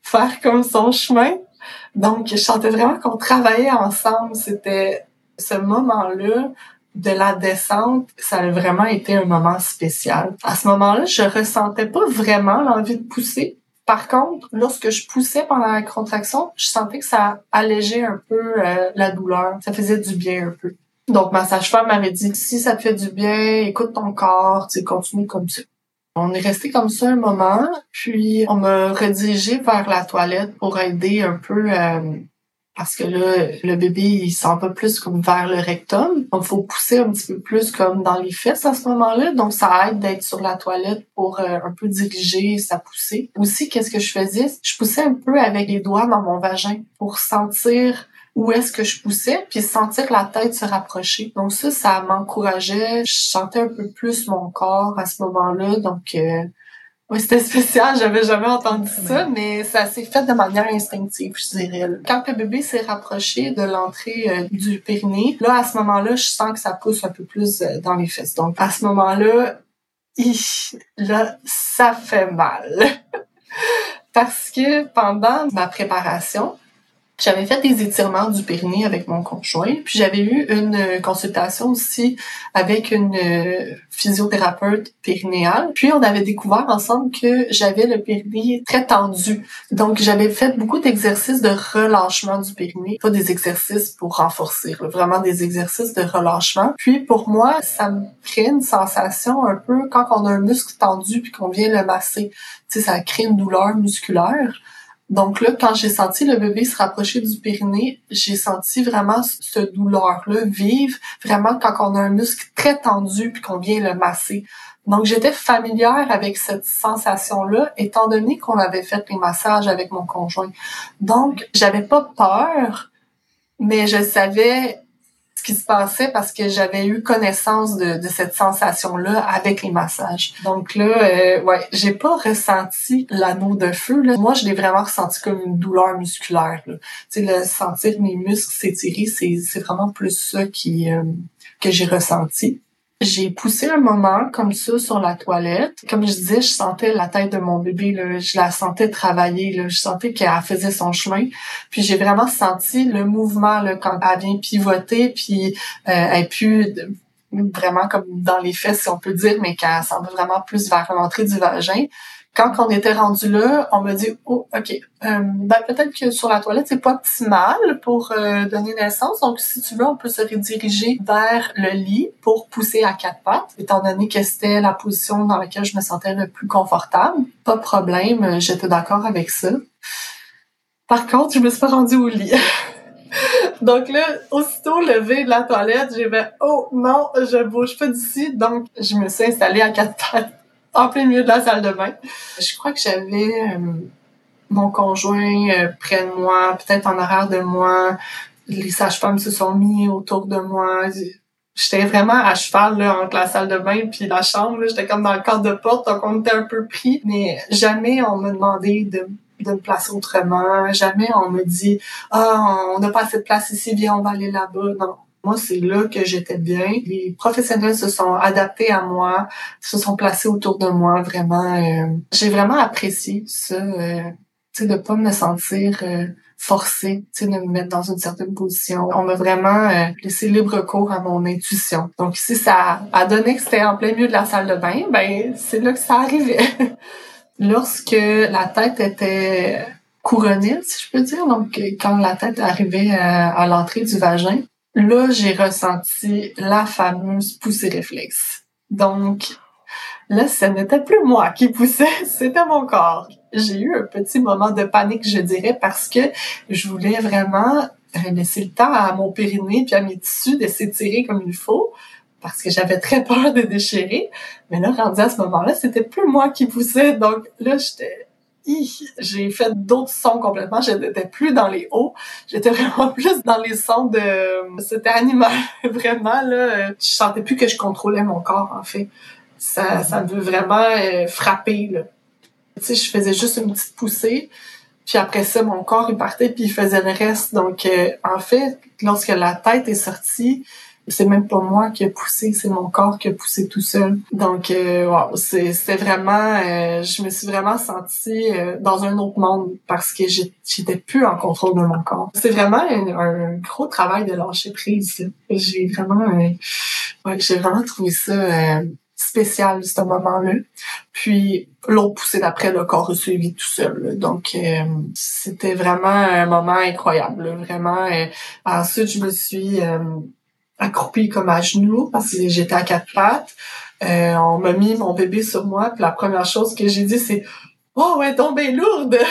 faire comme son chemin. Donc, je sentais vraiment qu'on travaillait ensemble. C'était ce moment-là de la descente, ça a vraiment été un moment spécial. À ce moment-là, je ressentais pas vraiment l'envie de pousser, par contre, lorsque je poussais pendant la contraction, je sentais que ça allégeait un peu euh, la douleur. Ça faisait du bien un peu. Donc, ma sage-femme m'avait dit, si ça te fait du bien, écoute ton corps, tu continue comme ça. On est resté comme ça un moment, puis on m'a redirigé vers la toilette pour aider un peu euh, parce que là, le bébé, il s'en va plus comme vers le rectum. Donc, faut pousser un petit peu plus comme dans les fesses à ce moment-là. Donc, ça aide d'être sur la toilette pour euh, un peu diriger sa poussée. Aussi, qu'est-ce que je faisais? Je poussais un peu avec les doigts dans mon vagin pour sentir où est-ce que je poussais, puis sentir la tête se rapprocher. Donc ça, ça m'encourageait. Je sentais un peu plus mon corps à ce moment-là. Donc, euh, oui, c'était spécial, j'avais jamais entendu ça, mais ça s'est fait de manière instinctive, je dirais. Quand le bébé s'est rapproché de l'entrée euh, du périnée, là, à ce moment-là, je sens que ça pousse un peu plus euh, dans les fesses. Donc, à ce moment-là, là, ça fait mal. Parce que pendant ma préparation, j'avais fait des étirements du périnée avec mon conjoint, puis j'avais eu une euh, consultation aussi avec une euh, physiothérapeute périnéale. Puis on avait découvert ensemble que j'avais le périnée très tendu. Donc j'avais fait beaucoup d'exercices de relâchement du périnée, pas des exercices pour renforcer, vraiment des exercices de relâchement. Puis pour moi, ça me crée une sensation un peu quand on a un muscle tendu puis qu'on vient le masser. Tu sais, ça crée une douleur musculaire. Donc là, quand j'ai senti le bébé se rapprocher du périnée, j'ai senti vraiment ce douleur-là vive, vraiment quand on a un muscle très tendu puis qu'on vient le masser. Donc j'étais familière avec cette sensation-là, étant donné qu'on avait fait les massages avec mon conjoint. Donc j'avais pas peur, mais je savais ce qui se passait parce que j'avais eu connaissance de, cette sensation-là avec les massages. Donc là, euh, ouais, j'ai pas ressenti l'anneau de feu. Moi, je l'ai vraiment ressenti comme une douleur musculaire. Tu sais, le sentir mes muscles s'étirer, c'est vraiment plus ça qui euh, que j'ai ressenti. J'ai poussé un moment comme ça sur la toilette. Comme je disais, je sentais la tête de mon bébé, là, je la sentais travailler, là, je sentais qu'elle faisait son chemin. Puis j'ai vraiment senti le mouvement là, quand elle vient pivoter, puis euh, elle pu vraiment comme dans les fesses, si on peut dire, mais qu'elle va vraiment plus vers l'entrée du vagin quand on était rendu là, on m'a dit oh ok, euh, ben peut-être que sur la toilette c'est pas optimal pour euh, donner naissance. Donc si tu veux, on peut se rediriger vers le lit pour pousser à quatre pattes, étant donné que c'était la position dans laquelle je me sentais le plus confortable. Pas de problème, j'étais d'accord avec ça. Par contre, je me suis pas rendue au lit. Donc là, aussitôt levé de la toilette, j'ai fait oh non, je bouge pas d'ici. Donc je me suis installée à quatre pattes en plein milieu de la salle de bain. Je crois que j'avais euh, mon conjoint euh, près de moi, peut-être en arrière de moi. Les sages-femmes se sont mis autour de moi. J'étais vraiment à cheval là, entre la salle de bain puis la chambre. J'étais comme dans le cadre de porte, donc on était un peu pris. Mais jamais on m'a demandé de de me placer autrement. Jamais on me dit ah on n'a pas assez de place ici, viens on va aller là-bas. Non, moi, c'est là que j'étais bien. Les professionnels se sont adaptés à moi, se sont placés autour de moi. Vraiment, euh, j'ai vraiment apprécié ça, euh, tu sais, de pas me sentir euh, forcée, tu sais, de me mettre dans une certaine position. On m'a vraiment euh, laissé libre cours à mon intuition. Donc, si ça a donné que c'était en plein milieu de la salle de bain, ben c'est là que ça arrivait. Lorsque la tête était couronnée, si je peux dire, donc quand la tête arrivait à l'entrée du vagin, là, j'ai ressenti la fameuse poussée réflexe. Donc, là, ce n'était plus moi qui poussais, c'était mon corps. J'ai eu un petit moment de panique, je dirais, parce que je voulais vraiment laisser le temps à mon périnée puis à mes tissus de s'étirer comme il faut parce que j'avais très peur de déchirer. Mais là, rendu à ce moment-là, c'était plus moi qui poussais. Donc là, j'étais j'ai fait d'autres sons complètement. J'étais plus dans les hauts. J'étais vraiment plus dans les sons de... C'était animal, vraiment, là. Je sentais plus que je contrôlais mon corps, en fait. Ça, ça me vraiment euh, frapper, là. Tu sais, je faisais juste une petite poussée. Puis après ça, mon corps, il partait, puis il faisait le reste. Donc, euh, en fait, lorsque la tête est sortie, c'est même pas moi qui ai poussé, c'est mon corps qui a poussé tout seul. Donc, euh, wow, c'était vraiment, euh, je me suis vraiment sentie euh, dans un autre monde parce que j'étais plus en contrôle de mon corps. C'est vraiment un, gros travail de lâcher prise. J'ai vraiment, euh, ouais, j'ai vraiment trouvé ça spécial ce moment-là. Puis l'autre poussée d'après, le corps a suivi tout seul. Donc c'était vraiment un moment incroyable. Vraiment. ensuite, je me suis accroupie comme à genoux parce que j'étais à quatre pattes. Euh, on m'a mis mon bébé sur moi, puis la première chose que j'ai dit, c'est « Oh, ouais, tombée lourde! »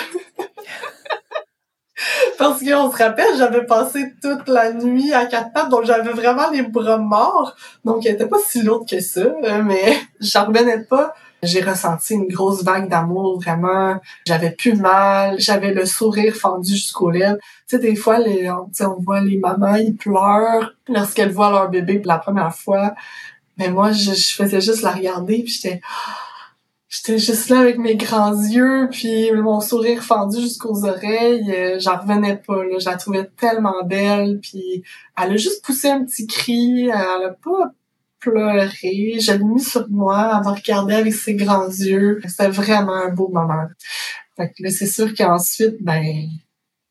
Parce qu'on se rappelle, j'avais passé toute la nuit à quatre pattes, donc j'avais vraiment les bras morts. Donc, elle était pas si lourde que ça, euh, mais j'en revenais pas. J'ai ressenti une grosse vague d'amour, vraiment. J'avais plus mal, j'avais le sourire fendu jusqu'aux lèvres. Tu sais, des fois, les, on, on voit les mamans, ils pleurent lorsqu'elles voient leur bébé pour la première fois. Mais moi, je, faisais juste la regarder, puis j'étais... J'étais juste là avec mes grands yeux, puis mon sourire fendu jusqu'aux oreilles. Euh, j'en revenais pas, là. Je la trouvais tellement belle, puis elle a juste poussé un petit cri. Elle a pas pleurer. Je mis sur moi, elle m'a regardé avec ses grands yeux. C'était vraiment un beau moment. Fait que c'est sûr qu'ensuite, ben,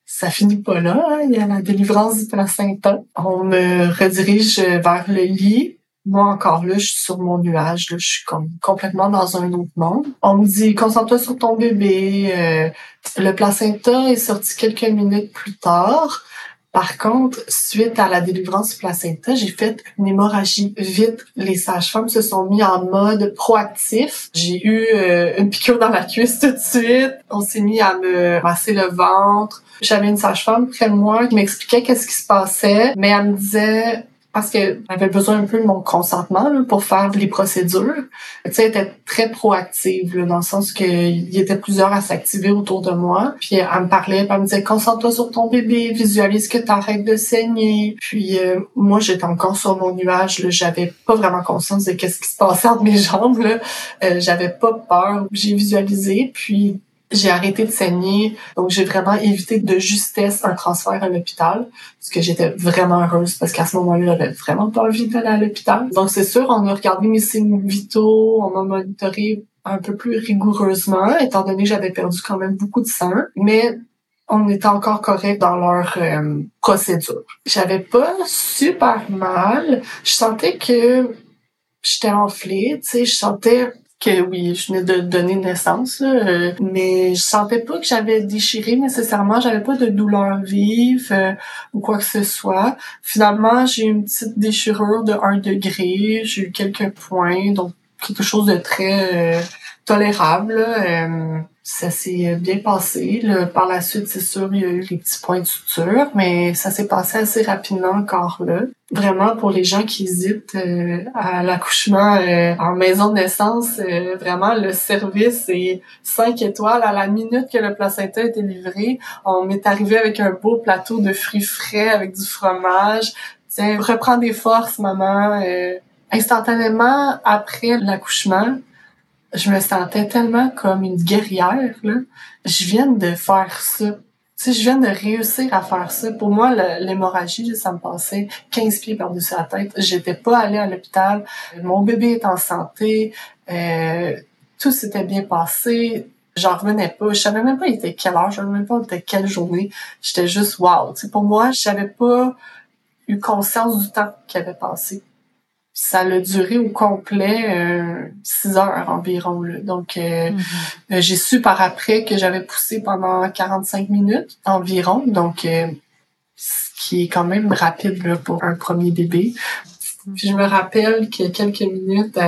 ça finit pas là. Hein. Il y a la délivrance du placenta. On me redirige vers le lit. Moi, encore là, je suis sur mon nuage. Là, je suis comme complètement dans un autre monde. On me dit, concentre-toi sur ton bébé. Euh, le placenta est sorti quelques minutes plus tard. Par contre, suite à la délivrance du placenta, j'ai fait une hémorragie vite. Les sages-femmes se sont mis en mode proactif. J'ai eu euh, une piqûre dans la cuisse tout de suite. On s'est mis à me masser le ventre. J'avais une sage-femme près de moi qui m'expliquait qu'est-ce qui se passait, mais elle me disait parce qu'elle avait besoin un peu de mon consentement là, pour faire les procédures. Tu sais, elle était très proactive là, dans le sens qu'il y était plusieurs à s'activer autour de moi. Puis elle me parlait, elle me disait concentre-toi sur ton bébé, visualise que t'arrêtes de saigner. Puis euh, moi, j'étais encore sur mon nuage. J'avais pas vraiment conscience de qu'est-ce qui se passait entre mes jambes. Là. Euh, j'avais pas peur. J'ai visualisé. Puis j'ai arrêté de saigner, donc j'ai vraiment évité de justesse un transfert à l'hôpital, parce que j'étais vraiment heureuse, parce qu'à ce moment-là, j'avais vraiment pas envie d'aller à l'hôpital. Donc c'est sûr, on a regardé mes signes vitaux, on m'a monitoré un peu plus rigoureusement, étant donné que j'avais perdu quand même beaucoup de sang, mais on était encore correct dans leur euh, procédure. J'avais pas super mal, je sentais que j'étais enflée, tu sais, je sentais que oui, je venais de donner naissance, euh, mais je sentais pas que j'avais déchiré nécessairement, j'avais pas de douleur vive euh, ou quoi que ce soit. Finalement, j'ai eu une petite déchirure de 1 degré, j'ai eu quelques points, donc quelque chose de très euh, tolérable ça s'est bien passé. par la suite, c'est sûr, il y a eu des petits points de suture, mais ça s'est passé assez rapidement encore là. Vraiment, pour les gens qui hésitent euh, à l'accouchement euh, en maison de naissance, euh, vraiment, le service est 5 étoiles. À la minute que le placenta a été livré, on m'est arrivé avec un beau plateau de fruits frais avec du fromage. Tiens, reprends des forces, maman. instantanément, après l'accouchement, je me sentais tellement comme une guerrière, là. Je viens de faire ça. Tu sais, je viens de réussir à faire ça. Pour moi, l'hémorragie, ça me passait 15 pieds par-dessus la tête. J'étais pas allée à l'hôpital. Mon bébé est en santé. Euh, tout s'était bien passé. J'en revenais pas. Je savais même pas il était quelle heure. Je savais même pas il était quelle journée. J'étais juste wow. Tu sais, pour moi, j'avais pas eu conscience du temps qui avait passé ça a duré au complet euh, six heures environ. Donc, euh, mhm. euh, j'ai su par après que j'avais poussé pendant 45 minutes environ. Donc, ce qui est quand même rapide là, pour un premier bébé. Puis je me rappelle que quelques minutes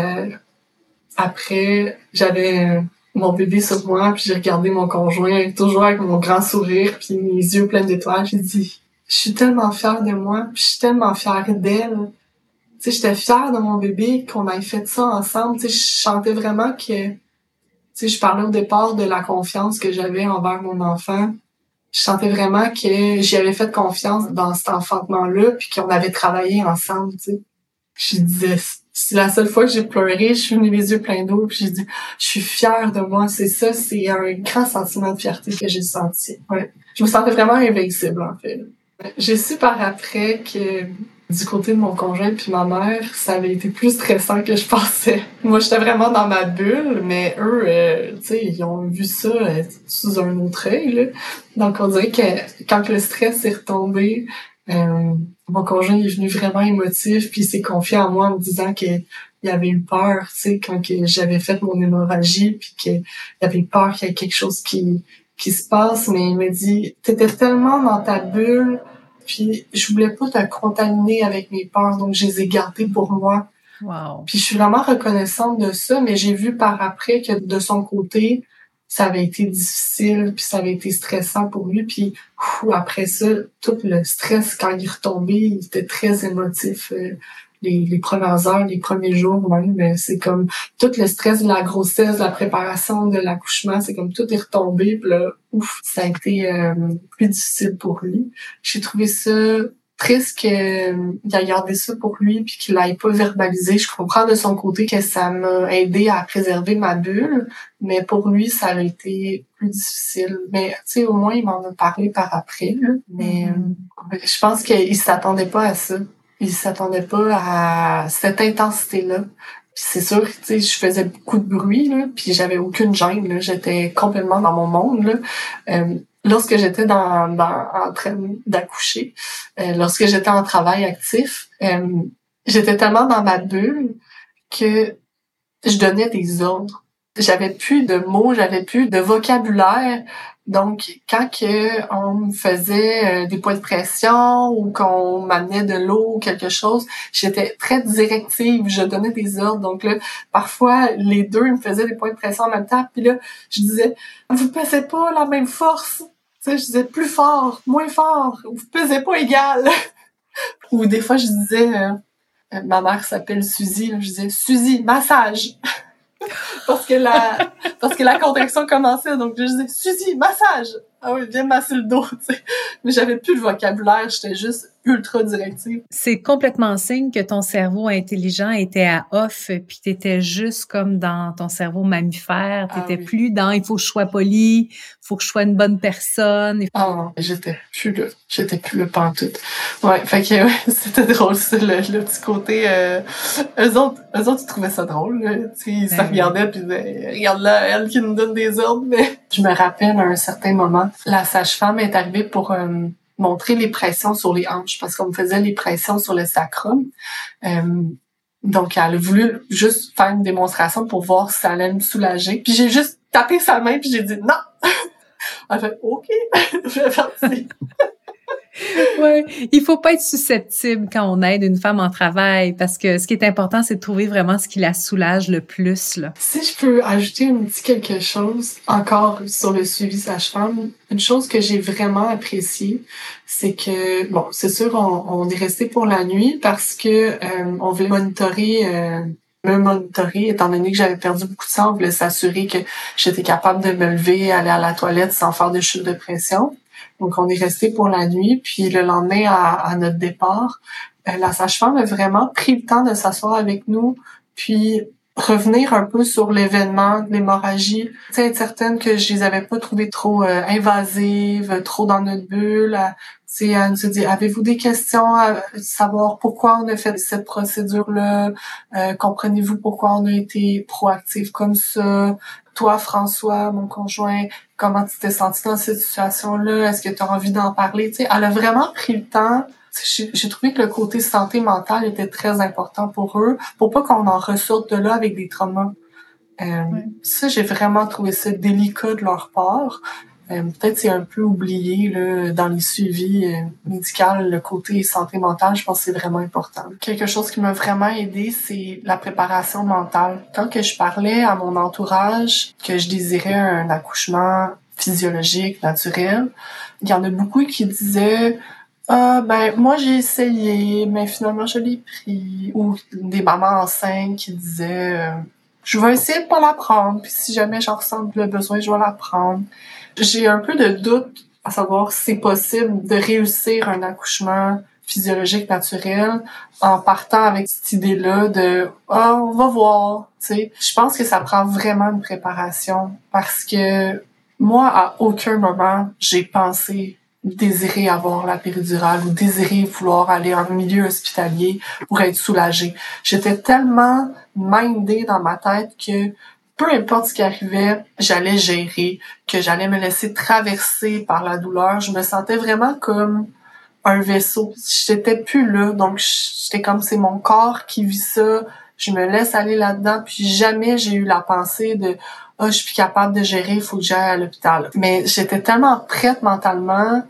après, j'avais mon bébé sur moi, puis j'ai regardé mon conjoint, toujours avec mon grand sourire, puis mes yeux pleins d'étoiles. J'ai dit, je suis tellement fière de moi, puis je suis tellement fière d'elle sais, j'étais fière de mon bébé qu'on ait fait ça ensemble. Tu sais, je chantais vraiment que, tu sais, je parlais au départ de la confiance que j'avais envers mon enfant. Je sentais vraiment que j'y avais fait confiance dans cet enfantement-là, puis qu'on avait travaillé ensemble, tu sais. Je disais, c'est la seule fois que j'ai pleuré, je suis venue les yeux pleins d'eau, puis j'ai dit, je suis fière de moi, c'est ça, c'est un grand sentiment de fierté que j'ai senti. Ouais. Je me sentais vraiment invincible, en fait. J'ai su par après que du côté de mon conjoint puis ma mère, ça avait été plus stressant que je pensais. Moi, j'étais vraiment dans ma bulle, mais eux, euh, tu sais, ils ont vu ça euh, sous un autre œil. Donc, on dirait que quand le stress est retombé, euh, mon conjoint est venu vraiment émotif, puis il s'est confié à moi en me disant qu'il avait eu peur, tu sais, quand j'avais fait mon hémorragie, puis qu'il avait peur qu'il y ait quelque chose qui qui se passe, mais il m'a dit, t'étais tellement dans ta bulle puis je voulais pas te contaminer avec mes peurs, donc je les ai gardées pour moi. Wow. Puis je suis vraiment reconnaissante de ça, mais j'ai vu par après que de son côté, ça avait été difficile, puis ça avait été stressant pour lui. Puis après ça, tout le stress, quand il est retombé, il était très émotif. Euh, les, les premières heures, les premiers jours même, c'est comme tout le stress de la grossesse, de la préparation de l'accouchement, c'est comme tout est retombé, puis là, ouf, ça a été euh, plus difficile pour lui. J'ai trouvé ça triste qu'il euh, ait gardé ça pour lui puis qu'il l'ait pas verbalisé. Je comprends de son côté que ça m'a aidé à préserver ma bulle, mais pour lui, ça a été plus difficile. Mais tu sais, au moins, il m'en a parlé par après. Mais mm-hmm. euh, je pense qu'il s'attendait pas à ça il s'attendait pas à cette intensité-là. c'est sûr, tu sais, je faisais beaucoup de bruit, là, puis j'avais aucune gêne. J'étais complètement dans mon monde, là. Euh, lorsque j'étais dans, dans, en train d'accoucher, euh, lorsque j'étais en travail actif, euh, j'étais tellement dans ma bulle que je donnais des ordres. J'avais plus de mots, j'avais plus de vocabulaire donc, quand on faisait euh, des points de pression ou qu'on m'amenait de l'eau ou quelque chose, j'étais très directive, je donnais des ordres. Donc là, parfois, les deux me faisaient des points de pression en même temps. Puis là, je disais, vous pesez pas la même force. Je disais plus fort, moins fort, vous pesez pas égal. ou des fois, je disais, euh, euh, ma mère s'appelle Suzy, je disais, Suzy, massage. parce que la parce que la contraction commençait donc je disais Suzy massage! Ah oui viens masser le dos tu sais. Mais j'avais plus le vocabulaire j'étais juste ultra directive. C'est complètement signe que ton cerveau intelligent était à off puis t'étais juste comme dans ton cerveau mammifère. Ah t'étais plus dans il faut que je sois poli faut que je sois une bonne personne. Ah non j'étais plus là j'étais plus le pantoute. Ouais fait que ouais, c'était drôle ça le, le, petit côté euh, eux autres eux autres ils trouvaient ça drôle là. ils se ben regardaient puis regarde là elle qui nous donne des ordres mais je me rappelle à un certain moment la sage-femme est arrivée pour euh, montrer les pressions sur les hanches parce qu'on me faisait les pressions sur le sacrum. Euh, donc, elle a voulu juste faire une démonstration pour voir si ça allait me soulager. Puis j'ai juste tapé sa main puis j'ai dit non. elle fait OK, je vais faire ouais, il faut pas être susceptible quand on aide une femme en travail parce que ce qui est important, c'est de trouver vraiment ce qui la soulage le plus. Là. Si je peux ajouter un petit quelque chose encore sur le suivi sage-femme, une chose que j'ai vraiment appréciée, c'est que bon, c'est sûr, on, est resté pour la nuit parce que euh, on voulait monitorer. Euh, me monitorer, étant donné que j'avais perdu beaucoup de sang, on voulait s'assurer que j'étais capable de me lever, aller à la toilette sans faire de chute de pression. Donc, on est resté pour la nuit. Puis le lendemain, à, notre départ, euh, la sage-femme a vraiment pris le temps de s'asseoir avec nous, puis revenir un peu sur l'événement, l'hémorragie, tu être certaine que je les avais pas trouvées trop euh, invasives, trop dans notre bulle. Tu elle nous a dit, avez-vous des questions à savoir pourquoi on a fait cette procédure-là? Euh, comprenez-vous pourquoi on a été proactif comme ça? Toi, François, mon conjoint, comment tu t'es senti dans cette situation-là? Est-ce que tu as envie d'en parler? Tu sais, elle a vraiment pris le temps j'ai trouvé que le côté santé mentale était très important pour eux, pour pas qu'on en ressorte de là avec des traumas. Euh, Ça, j'ai vraiment trouvé ça délicat de leur part. Euh, Peut-être c'est un peu oublié là, dans les suivis euh, médicaux, le côté santé mentale, je pense que c'est vraiment important. Quelque chose qui m'a vraiment aidé, c'est la préparation mentale. Quand que je parlais à mon entourage que je désirais un accouchement physiologique, naturel, il y en a beaucoup qui disaient ah ben moi j'ai essayé, mais finalement je l'ai pris. Ou des mamans enceintes qui disaient euh, je vais essayer de pas la prendre, puis si jamais j'en ressens le besoin, je vais la prendre. J'ai un peu de doute à savoir si c'est possible de réussir un accouchement physiologique naturel en partant avec cette idée-là de ah on va voir, tu sais. Je pense que ça prend vraiment une préparation parce que moi à aucun moment j'ai pensé désirer avoir la péridurale ou désirer vouloir aller en milieu hospitalier pour être soulagée. J'étais tellement mindée dans ma tête que peu importe ce qui arrivait, j'allais gérer, que j'allais me laisser traverser par la douleur. Je me sentais vraiment comme un vaisseau. J'étais plus là, donc j'étais comme c'est mon corps qui vit ça. Je me laisse aller là-dedans, puis jamais j'ai eu la pensée de oh, je suis capable de gérer, il faut que j'aille à l'hôpital. Mais j'étais tellement prête mentalement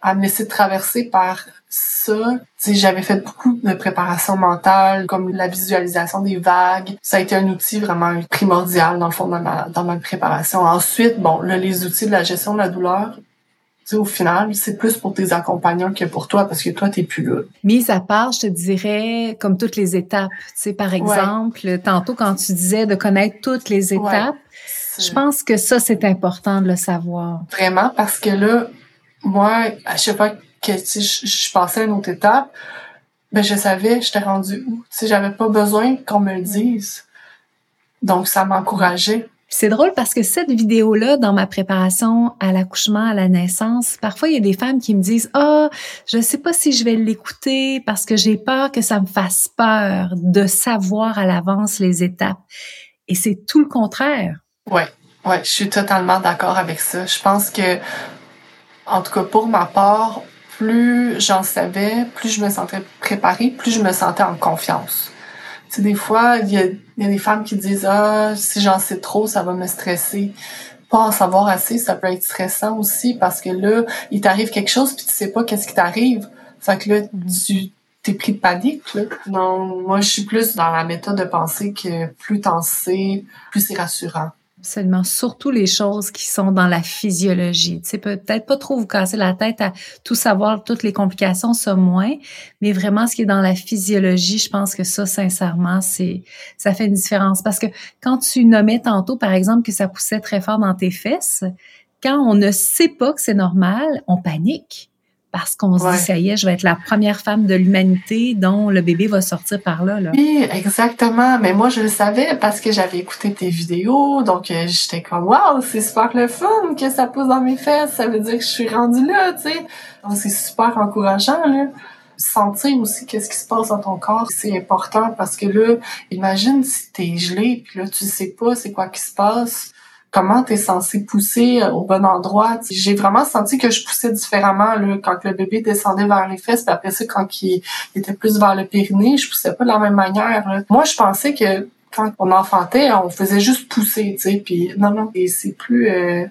à me laisser traverser par ça. J'avais fait beaucoup de préparation mentale, comme la visualisation des vagues. Ça a été un outil vraiment primordial, dans le fond, dans ma, dans ma préparation. Ensuite, bon, là, les outils de la gestion de la douleur, au final, c'est plus pour tes accompagnants que pour toi parce que toi, t'es plus là. Mise à part, je te dirais, comme toutes les étapes. Tu sais, par exemple, tantôt quand tu disais de connaître toutes les étapes, je pense que ça, c'est important de le savoir. Vraiment, parce que là, moi, à chaque fois que je, je passais à une autre étape, ben je savais j'étais rendue où. Tu sais, j'avais pas besoin qu'on me le dise. Donc, ça m'encourageait. C'est drôle parce que cette vidéo-là, dans ma préparation à l'accouchement, à la naissance, parfois il y a des femmes qui me disent ah, oh, je sais pas si je vais l'écouter parce que j'ai peur que ça me fasse peur de savoir à l'avance les étapes. Et c'est tout le contraire. Ouais, ouais, je suis totalement d'accord avec ça. Je pense que, en tout cas pour ma part, plus j'en savais, plus je me sentais préparée, plus je me sentais en confiance. Tu des fois, il y a, y a, des femmes qui disent ah si j'en sais trop, ça va me stresser. Pas en savoir assez, ça peut être stressant aussi parce que là, il t'arrive quelque chose puis tu sais pas qu'est-ce qui t'arrive. Fait que là, tu t'es pris de panique. Là. Non, moi je suis plus dans la méthode de penser que plus t'en sais, plus c'est rassurant. Absolument. Surtout les choses qui sont dans la physiologie. Tu sais, peut-être pas trop vous casser la tête à tout savoir, toutes les complications, ça moins, mais vraiment ce qui est dans la physiologie, je pense que ça, sincèrement, c'est, ça fait une différence. Parce que quand tu nommais tantôt, par exemple, que ça poussait très fort dans tes fesses, quand on ne sait pas que c'est normal, on panique parce qu'on se dit, ça y est, je vais être la première femme de l'humanité dont le bébé va sortir par là, là. Oui, exactement. Mais moi, je le savais parce que j'avais écouté tes vidéos. Donc, euh, j'étais comme, waouh, c'est super le fun que ça pousse dans mes fesses. Ça veut dire que je suis rendue là, tu sais. Donc, c'est super encourageant, là. Sentir aussi qu'est-ce qui se passe dans ton corps, c'est important parce que là, imagine si t'es gelé puis là, tu sais pas c'est quoi qui se passe comment tu es censé pousser euh, au bon endroit. J'ai vraiment senti que je poussais différemment là, quand le bébé descendait vers les fesses, puis après ça, quand il était plus vers le périnée, je poussais pas de la même manière. Moi, je pensais que quand on enfantait, on faisait juste pousser, tu sais, puis non, non, et c'est plus... Euh,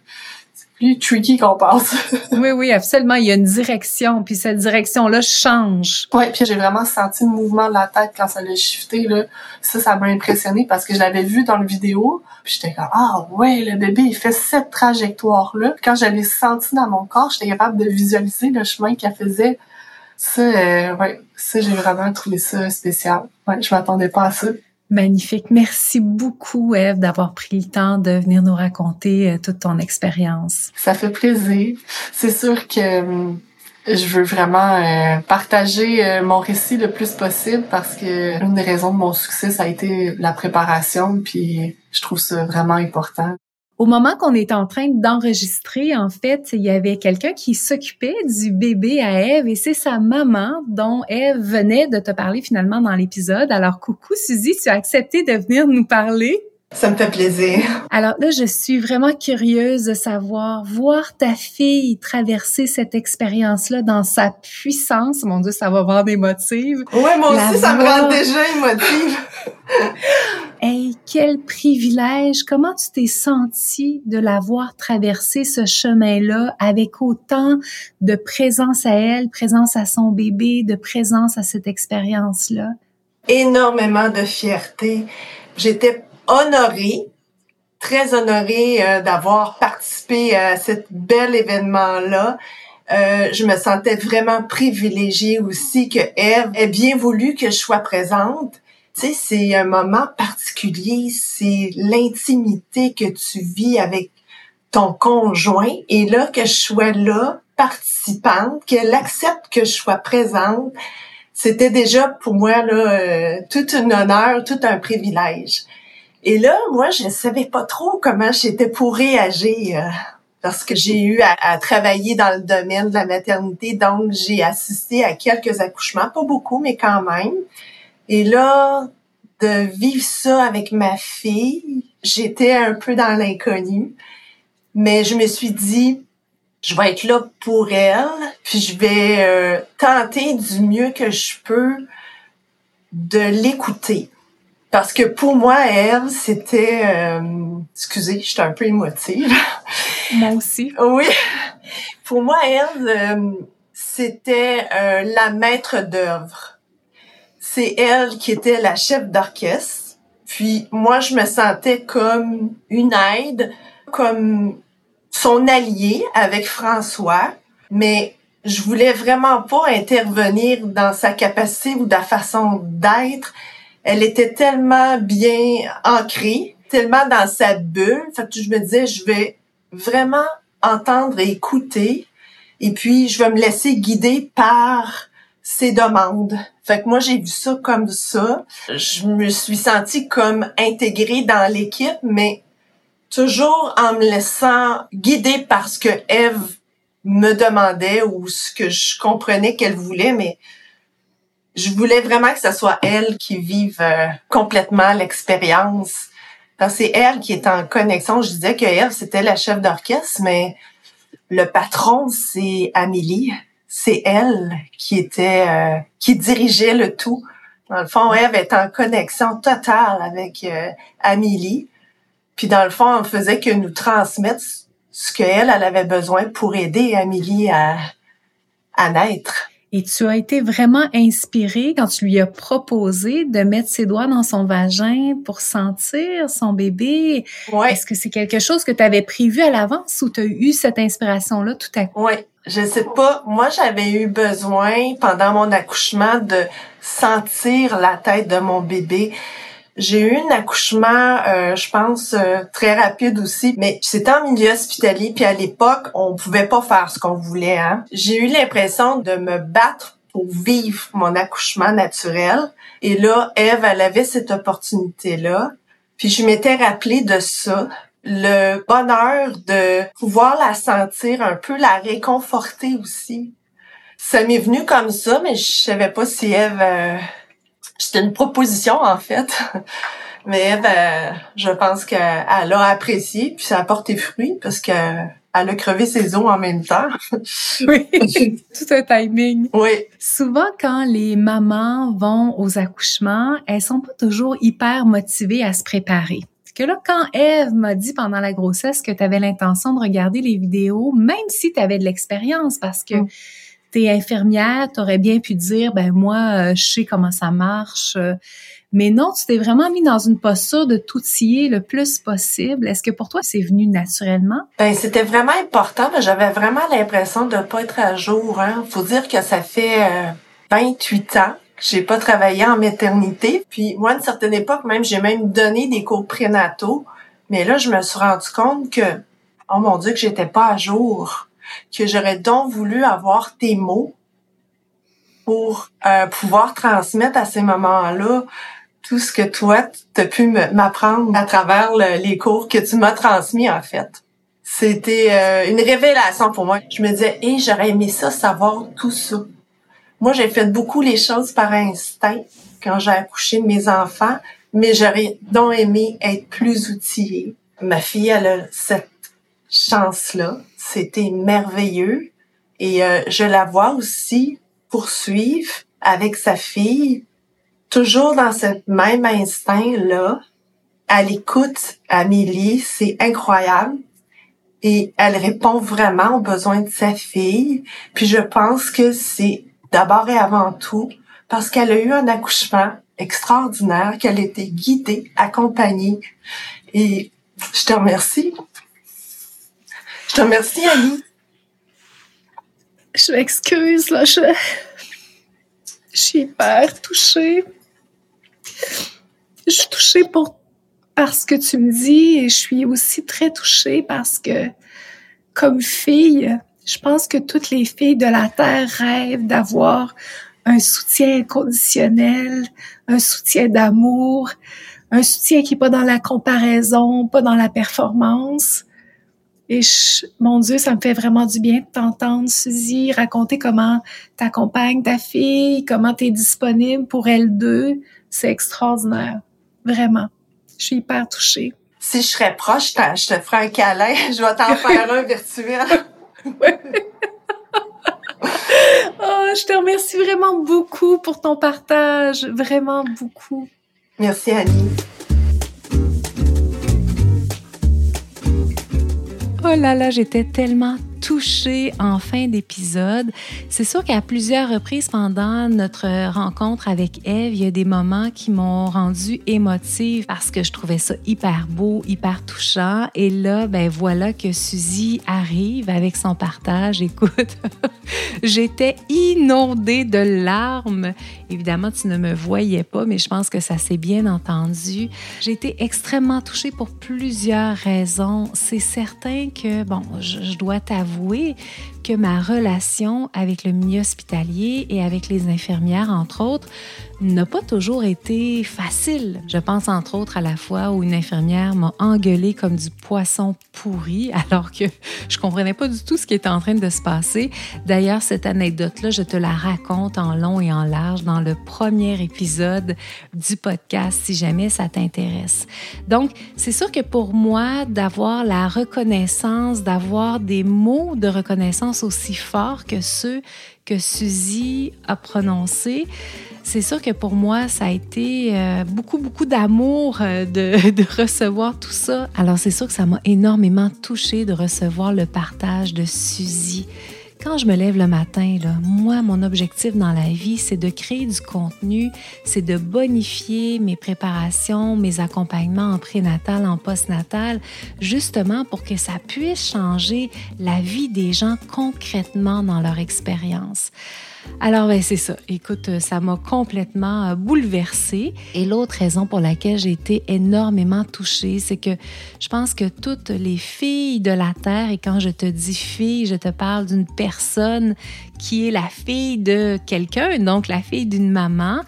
plus tricky qu'on pense. oui, oui, absolument. Il y a une direction, puis cette direction-là change. Oui, puis j'ai vraiment senti le mouvement de la tête quand ça l'a shifté. Là. Ça, ça m'a impressionné parce que je l'avais vu dans le vidéo. Puis j'étais comme, ah ouais, le bébé, il fait cette trajectoire-là. Quand je l'ai senti dans mon corps, j'étais capable de visualiser le chemin qu'elle faisait. Ça, euh, ouais, ça, j'ai vraiment trouvé ça spécial. Ouais, je m'attendais pas à ça. Magnifique. Merci beaucoup, Eve, d'avoir pris le temps de venir nous raconter euh, toute ton expérience. Ça fait plaisir. C'est sûr que hum, je veux vraiment euh, partager euh, mon récit le plus possible parce que une des raisons de mon succès, ça a été la préparation, puis je trouve ça vraiment important. Au moment qu'on est en train d'enregistrer, en fait, il y avait quelqu'un qui s'occupait du bébé à Eve et c'est sa maman dont Eve venait de te parler finalement dans l'épisode. Alors, coucou Suzy, tu as accepté de venir nous parler? Ça me fait plaisir. Alors là, je suis vraiment curieuse de savoir, voir ta fille traverser cette expérience-là dans sa puissance. Mon Dieu, ça va avoir des motifs. Ouais, moi aussi, ça me rend déjà émotive. hey, quel privilège! Comment tu t'es sentie de la voir traverser ce chemin-là avec autant de présence à elle, présence à son bébé, de présence à cette expérience-là? Énormément de fierté. J'étais honorée, très honorée euh, d'avoir participé à cet bel événement-là. Euh, je me sentais vraiment privilégiée aussi que Eve ait bien voulu que je sois présente. Tu sais, c'est un moment particulier, c'est l'intimité que tu vis avec ton conjoint et là que je sois là, participante, qu'elle accepte que je sois présente, c'était déjà pour moi là euh, tout un honneur, tout un privilège. Et là, moi, je ne savais pas trop comment j'étais pour réagir euh, parce que j'ai eu à, travailler dans le domaine de la maternité, donc j'ai assisté à quelques accouchements, pas beaucoup, mais quand même. Et là, de vivre ça avec ma fille, j'étais un peu dans l'inconnu, mais je me suis dit, je vais être là pour elle, puis je vais euh, tenter du mieux que je peux de l'écouter. Parce que pour moi, elle, c'était... Euh, excusez, j'étais un peu émotive. Moi aussi. oui. Pour moi, elle, euh, c'était euh, la maître d'œuvre. C'est elle qui était la chef d'orchestre. Puis moi, je me sentais comme une aide, comme son allié avec François, mais je voulais vraiment pas intervenir dans sa capacité ou sa façon d'être elle était tellement bien ancrée, tellement dans sa bulle. Fait que je me disais, je vais vraiment entendre et écouter. Et puis, je vais me laisser guider par ses demandes. Fait que moi, j'ai vu ça comme ça. Je me suis sentie comme intégrée dans l'équipe, mais toujours en me laissant guider par ce que Eve me demandait ou ce que je comprenais qu'elle voulait, mais je voulais vraiment que ce soit elle qui vive euh, complètement l'expérience. c'est elle qui est en connexion. Je disais que elle, c'était la chef d'orchestre, mais le patron, c'est Amélie. C'est elle qui était, euh, qui dirigeait le tout. Dans le fond, Eve est en connexion totale avec euh, Amélie. Puis dans le fond, on faisait que nous transmettre ce qu'elle, elle avait besoin pour aider Amélie à, à naître. Et tu as été vraiment inspirée quand tu lui as proposé de mettre ses doigts dans son vagin pour sentir son bébé. Ouais. Est-ce que c'est quelque chose que tu avais prévu à l'avance ou tu as eu cette inspiration-là tout à coup? Oui, je sais pas. Moi, j'avais eu besoin pendant mon accouchement de sentir la tête de mon bébé. J'ai eu un accouchement, euh, je pense, euh, très rapide aussi, mais c'était en milieu hospitalier, puis à l'époque, on pouvait pas faire ce qu'on voulait. Hein. J'ai eu l'impression de me battre pour vivre mon accouchement naturel. Et là, Eve, elle avait cette opportunité-là. Puis je m'étais rappelé de ça, le bonheur de pouvoir la sentir un peu, la réconforter aussi. Ça m'est venu comme ça, mais je savais pas si Eve... Euh, c'était une proposition, en fait. Mais ben, je pense qu'elle a apprécié, puis ça a porté fruit parce que elle a crevé ses os en même temps. oui, tout un timing. Oui. Souvent, quand les mamans vont aux accouchements, elles sont pas toujours hyper motivées à se préparer. Que là, quand Eve m'a dit pendant la grossesse que tu avais l'intention de regarder les vidéos, même si tu avais de l'expérience, parce que mm t'es infirmière, t'aurais bien pu dire, ben moi, euh, je sais comment ça marche. Euh. mais non, tu t'es vraiment mis dans une posture de tout t'outiller le plus possible. Est-ce que pour toi, c'est venu naturellement? Ben, c'était vraiment important. J'avais vraiment l'impression de pas être à jour. Hein. Faut dire que ça fait 28 euh, ans que j'ai pas travaillé en maternité. Puis moi, à une certaine époque, même, j'ai même donné des cours prénataux. Mais là, je me suis rendu compte que, oh mon Dieu, que j'étais pas à jour que j'aurais donc voulu avoir tes mots pour euh, pouvoir transmettre à ces moments-là tout ce que toi, tu as pu m'apprendre à travers les cours que tu m'as transmis, en fait. C'était euh, une révélation pour moi. Je me disais, hé, j'aurais aimé ça, savoir tout ça. Moi, j'ai fait beaucoup les choses par instinct quand j'ai accouché mes enfants, mais j'aurais donc aimé être plus outillée. Ma fille, elle a cette chance-là. C'était merveilleux. Et euh, je la vois aussi poursuivre avec sa fille, toujours dans ce même instinct-là. Elle écoute Amélie, c'est incroyable. Et elle répond vraiment aux besoins de sa fille. Puis je pense que c'est d'abord et avant tout parce qu'elle a eu un accouchement extraordinaire, qu'elle été guidée, accompagnée. Et je te remercie. Je te remercie, Annie. Je m'excuse, là, je... je suis hyper touchée. Je suis touchée pour parce que tu me dis et je suis aussi très touchée parce que comme fille, je pense que toutes les filles de la Terre rêvent d'avoir un soutien inconditionnel, un soutien d'amour, un soutien qui est pas dans la comparaison, pas dans la performance. Et mon Dieu, ça me fait vraiment du bien de t'entendre, Suzy, raconter comment t'accompagnes ta fille, comment tu es disponible pour elle deux. C'est extraordinaire. Vraiment. Je suis hyper touchée. Si je serais proche, je te ferais un câlin. Je vais t'en faire un virtuel. oh, je te remercie vraiment beaucoup pour ton partage, vraiment beaucoup. Merci Annie. Oh là là, j'étais tellement touchée en fin d'épisode. C'est sûr qu'à plusieurs reprises pendant notre rencontre avec Eve, il y a des moments qui m'ont rendue émotive parce que je trouvais ça hyper beau, hyper touchant. Et là, ben voilà que Suzy arrive avec son partage. Écoute, j'étais inondée de larmes. Évidemment, tu ne me voyais pas, mais je pense que ça s'est bien entendu. J'ai été extrêmement touchée pour plusieurs raisons. C'est certain que, bon, je, je dois t'avouer que ma relation avec le milieu hospitalier et avec les infirmières, entre autres, n'a pas toujours été facile. Je pense entre autres à la fois où une infirmière m'a engueulé comme du poisson pourri alors que je comprenais pas du tout ce qui était en train de se passer. D'ailleurs, cette anecdote-là, je te la raconte en long et en large dans le premier épisode du podcast si jamais ça t'intéresse. Donc, c'est sûr que pour moi, d'avoir la reconnaissance, d'avoir des mots de reconnaissance aussi forts que ceux que Suzy a prononcés, c'est sûr que pour moi, ça a été euh, beaucoup, beaucoup d'amour euh, de, de, recevoir tout ça. Alors, c'est sûr que ça m'a énormément touchée de recevoir le partage de Suzy. Quand je me lève le matin, là, moi, mon objectif dans la vie, c'est de créer du contenu, c'est de bonifier mes préparations, mes accompagnements en prénatal, en postnatal, justement pour que ça puisse changer la vie des gens concrètement dans leur expérience. Alors, ben, c'est ça. Écoute, ça m'a complètement euh, bouleversée. Et l'autre raison pour laquelle j'ai été énormément touchée, c'est que je pense que toutes les filles de la Terre, et quand je te dis fille, je te parle d'une personne qui est la fille de quelqu'un, donc la fille d'une maman,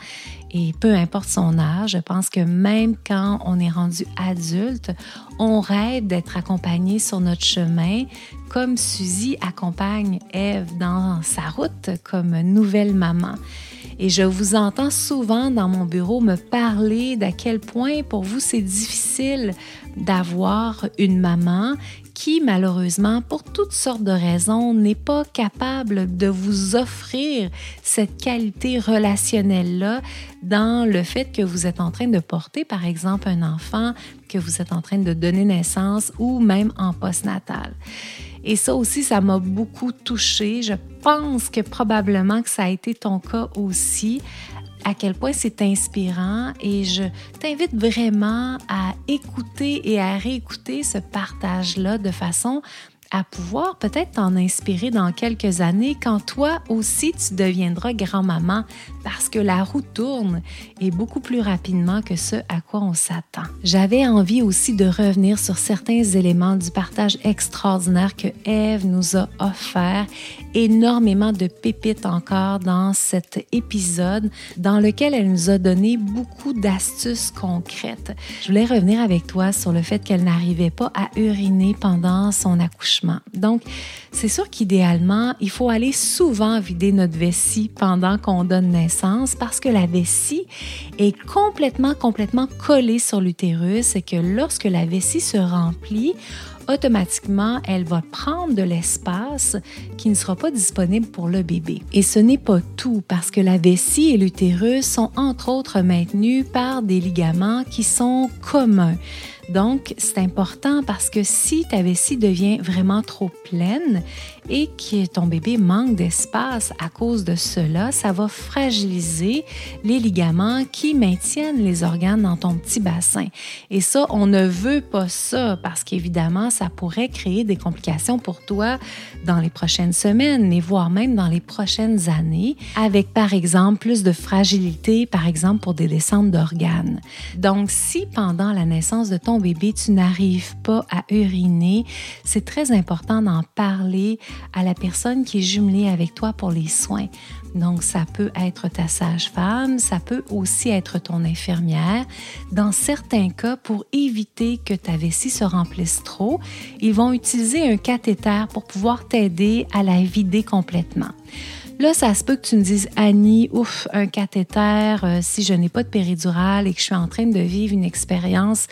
et peu importe son âge, je pense que même quand on est rendu adulte, on rêve d'être accompagné sur notre chemin, comme Suzy accompagne Eve dans sa route comme nouvelle maman. Et je vous entends souvent dans mon bureau me parler d'à quel point pour vous c'est difficile d'avoir une maman qui, malheureusement, pour toutes sortes de raisons, n'est pas capable de vous offrir cette qualité relationnelle-là dans le fait que vous êtes en train de porter, par exemple, un enfant, que vous êtes en train de donner naissance ou même en postnatal. Et ça aussi, ça m'a beaucoup touchée. Je pense que probablement que ça a été ton cas aussi à quel point c'est inspirant et je t'invite vraiment à écouter et à réécouter ce partage-là de façon à pouvoir peut-être t'en inspirer dans quelques années quand toi aussi tu deviendras grand-maman parce que la roue tourne et beaucoup plus rapidement que ce à quoi on s'attend. J'avais envie aussi de revenir sur certains éléments du partage extraordinaire que Eve nous a offert, énormément de pépites encore dans cet épisode dans lequel elle nous a donné beaucoup d'astuces concrètes. Je voulais revenir avec toi sur le fait qu'elle n'arrivait pas à uriner pendant son accouchement. Donc, c'est sûr qu'idéalement, il faut aller souvent vider notre vessie pendant qu'on donne naissance parce que la vessie est complètement, complètement collée sur l'utérus et que lorsque la vessie se remplit, automatiquement, elle va prendre de l'espace qui ne sera pas disponible pour le bébé. Et ce n'est pas tout parce que la vessie et l'utérus sont entre autres maintenus par des ligaments qui sont communs. Donc, c'est important parce que si ta vessie devient vraiment trop pleine et que ton bébé manque d'espace à cause de cela, ça va fragiliser les ligaments qui maintiennent les organes dans ton petit bassin. Et ça, on ne veut pas ça parce qu'évidemment, ça pourrait créer des complications pour toi dans les prochaines semaines, mais voire même dans les prochaines années, avec par exemple plus de fragilité, par exemple pour des descentes d'organes. Donc, si pendant la naissance de ton bébé, tu n'arrives pas à uriner, c'est très important d'en parler à la personne qui est jumelée avec toi pour les soins. Donc, ça peut être ta sage-femme, ça peut aussi être ton infirmière. Dans certains cas, pour éviter que ta vessie se remplisse trop, ils vont utiliser un cathéter pour pouvoir t'aider à la vider complètement. Là, ça se peut que tu me dises, Annie, ouf, un cathéter, euh, si je n'ai pas de péridurale et que je suis en train de vivre une expérience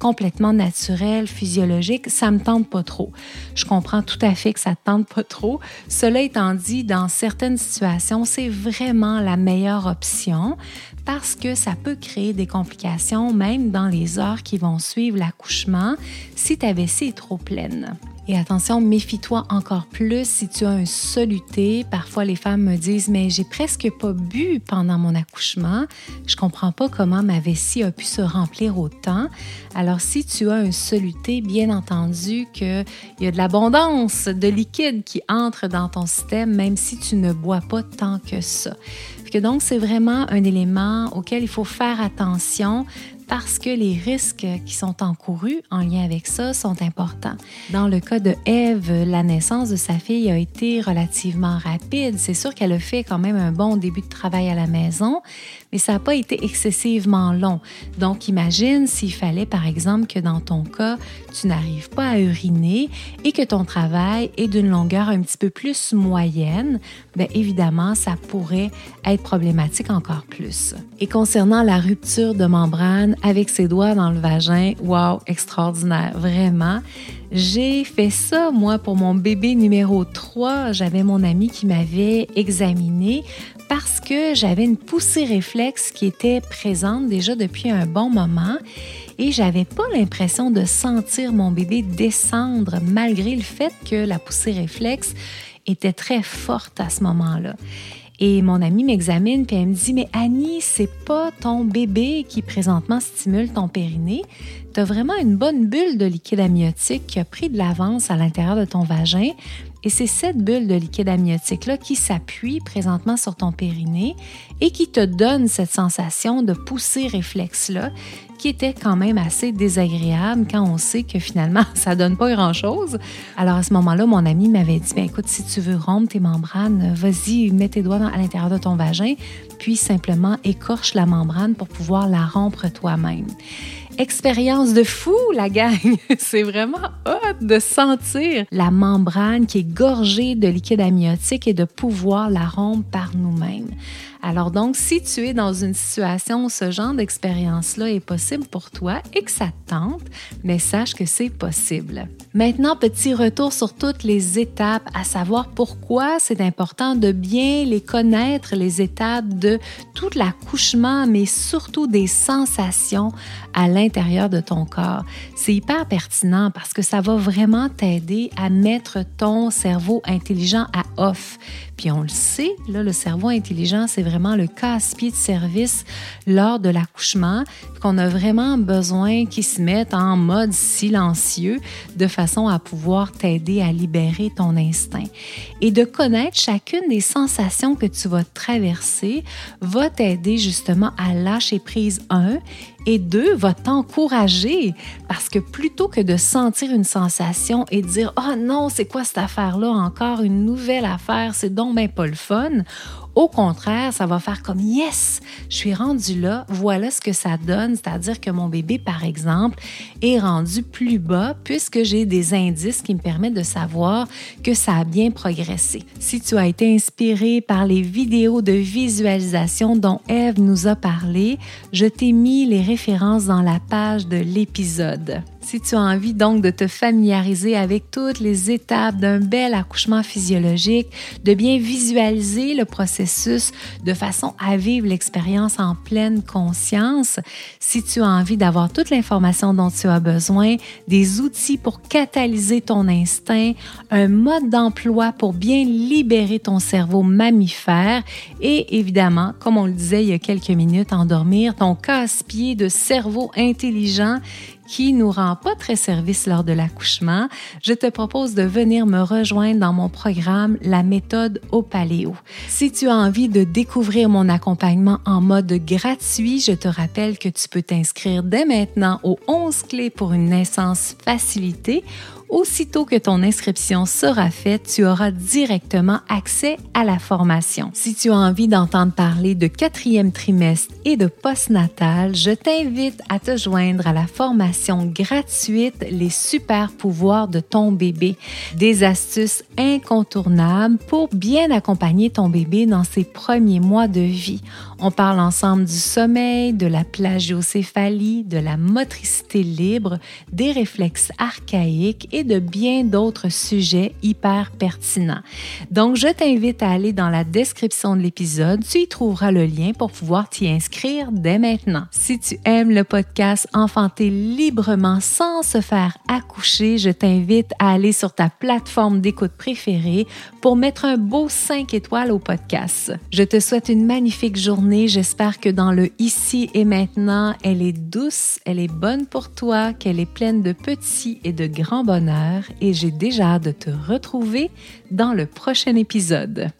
complètement naturelle, physiologique, ça me tente pas trop. Je comprends tout à fait que ça te tente pas trop. Cela étant dit, dans certaines situations, c'est vraiment la meilleure option parce que ça peut créer des complications même dans les heures qui vont suivre l'accouchement si ta vessie est trop pleine. Et attention, méfie-toi encore plus si tu as un soluté. Parfois, les femmes me disent Mais j'ai presque pas bu pendant mon accouchement. Je comprends pas comment ma vessie a pu se remplir autant. Alors, si tu as un soluté, bien entendu qu'il y a de l'abondance de liquide qui entre dans ton système, même si tu ne bois pas tant que ça. donc, c'est vraiment un élément auquel il faut faire attention parce que les risques qui sont encourus en lien avec ça sont importants. Dans le cas de Eve, la naissance de sa fille a été relativement rapide. C'est sûr qu'elle a fait quand même un bon début de travail à la maison, mais ça n'a pas été excessivement long. Donc imagine s'il fallait par exemple que dans ton cas, tu n'arrives pas à uriner et que ton travail est d'une longueur un petit peu plus moyenne, bien évidemment, ça pourrait être problématique encore plus. Et concernant la rupture de membrane, avec ses doigts dans le vagin. Wow, extraordinaire, vraiment. J'ai fait ça, moi, pour mon bébé numéro 3. J'avais mon ami qui m'avait examiné parce que j'avais une poussée réflexe qui était présente déjà depuis un bon moment et j'avais pas l'impression de sentir mon bébé descendre malgré le fait que la poussée réflexe était très forte à ce moment-là. Et mon amie m'examine puis elle me dit Mais Annie, c'est pas ton bébé qui présentement stimule ton périnée. Tu as vraiment une bonne bulle de liquide amniotique qui a pris de l'avance à l'intérieur de ton vagin. Et c'est cette bulle de liquide amniotique-là qui s'appuie présentement sur ton périnée et qui te donne cette sensation de pousser réflexe-là qui était quand même assez désagréable quand on sait que finalement, ça donne pas grand-chose. Alors à ce moment-là, mon ami m'avait dit, ben, écoute, si tu veux rompre tes membranes, vas-y, mets tes doigts à l'intérieur de ton vagin, puis simplement écorche la membrane pour pouvoir la rompre toi-même expérience de fou, la gang. C'est vraiment hot de sentir la membrane qui est gorgée de liquide amniotique et de pouvoir la rompre par nous-mêmes. Alors donc, si tu es dans une situation où ce genre d'expérience-là est possible pour toi et que ça te tente, mais sache que c'est possible. Maintenant, petit retour sur toutes les étapes, à savoir pourquoi c'est important de bien les connaître, les étapes de tout l'accouchement, mais surtout des sensations à l'intérieur l'intérieur de ton corps. C'est hyper pertinent parce que ça va vraiment t'aider à mettre ton cerveau intelligent à off. Puis on le sait, le cerveau intelligent, c'est vraiment le casse-pied de service lors de l'accouchement, qu'on a vraiment besoin qu'il se mette en mode silencieux de façon à pouvoir t'aider à libérer ton instinct. Et de connaître chacune des sensations que tu vas traverser va t'aider justement à lâcher prise, un, et deux, va t'encourager. Parce que plutôt que de sentir une sensation et de dire Oh non, c'est quoi cette affaire-là encore, une nouvelle affaire, c'est donc pas le fun, au contraire, ça va faire comme yes, je suis rendu là, voilà ce que ça donne, c'est-à-dire que mon bébé, par exemple, est rendu plus bas puisque j'ai des indices qui me permettent de savoir que ça a bien progressé. Si tu as été inspiré par les vidéos de visualisation dont Eve nous a parlé, je t'ai mis les références dans la page de l'épisode. Si tu as envie donc de te familiariser avec toutes les étapes d'un bel accouchement physiologique, de bien visualiser le processus de façon à vivre l'expérience en pleine conscience, si tu as envie d'avoir toute l'information dont tu as besoin, des outils pour catalyser ton instinct, un mode d'emploi pour bien libérer ton cerveau mammifère et évidemment, comme on le disait il y a quelques minutes, endormir ton casse-pied de cerveau intelligent qui nous rend pas très service lors de l'accouchement, je te propose de venir me rejoindre dans mon programme La méthode au paléo. Si tu as envie de découvrir mon accompagnement en mode gratuit, je te rappelle que tu peux t'inscrire dès maintenant aux 11 clés pour une naissance facilitée Aussitôt que ton inscription sera faite, tu auras directement accès à la formation. Si tu as envie d'entendre parler de quatrième trimestre et de postnatal, je t'invite à te joindre à la formation gratuite Les super pouvoirs de ton bébé. Des astuces incontournables pour bien accompagner ton bébé dans ses premiers mois de vie. On parle ensemble du sommeil, de la plagiocéphalie, de la motricité libre, des réflexes archaïques et de bien d'autres sujets hyper pertinents. Donc, je t'invite à aller dans la description de l'épisode. Tu y trouveras le lien pour pouvoir t'y inscrire dès maintenant. Si tu aimes le podcast Enfanter librement sans se faire accoucher, je t'invite à aller sur ta plateforme d'écoute préférée pour mettre un beau 5 étoiles au podcast. Je te souhaite une magnifique J'espère que dans le ici et maintenant, elle est douce, elle est bonne pour toi, qu'elle est pleine de petits et de grands bonheurs et j'ai déjà hâte de te retrouver dans le prochain épisode.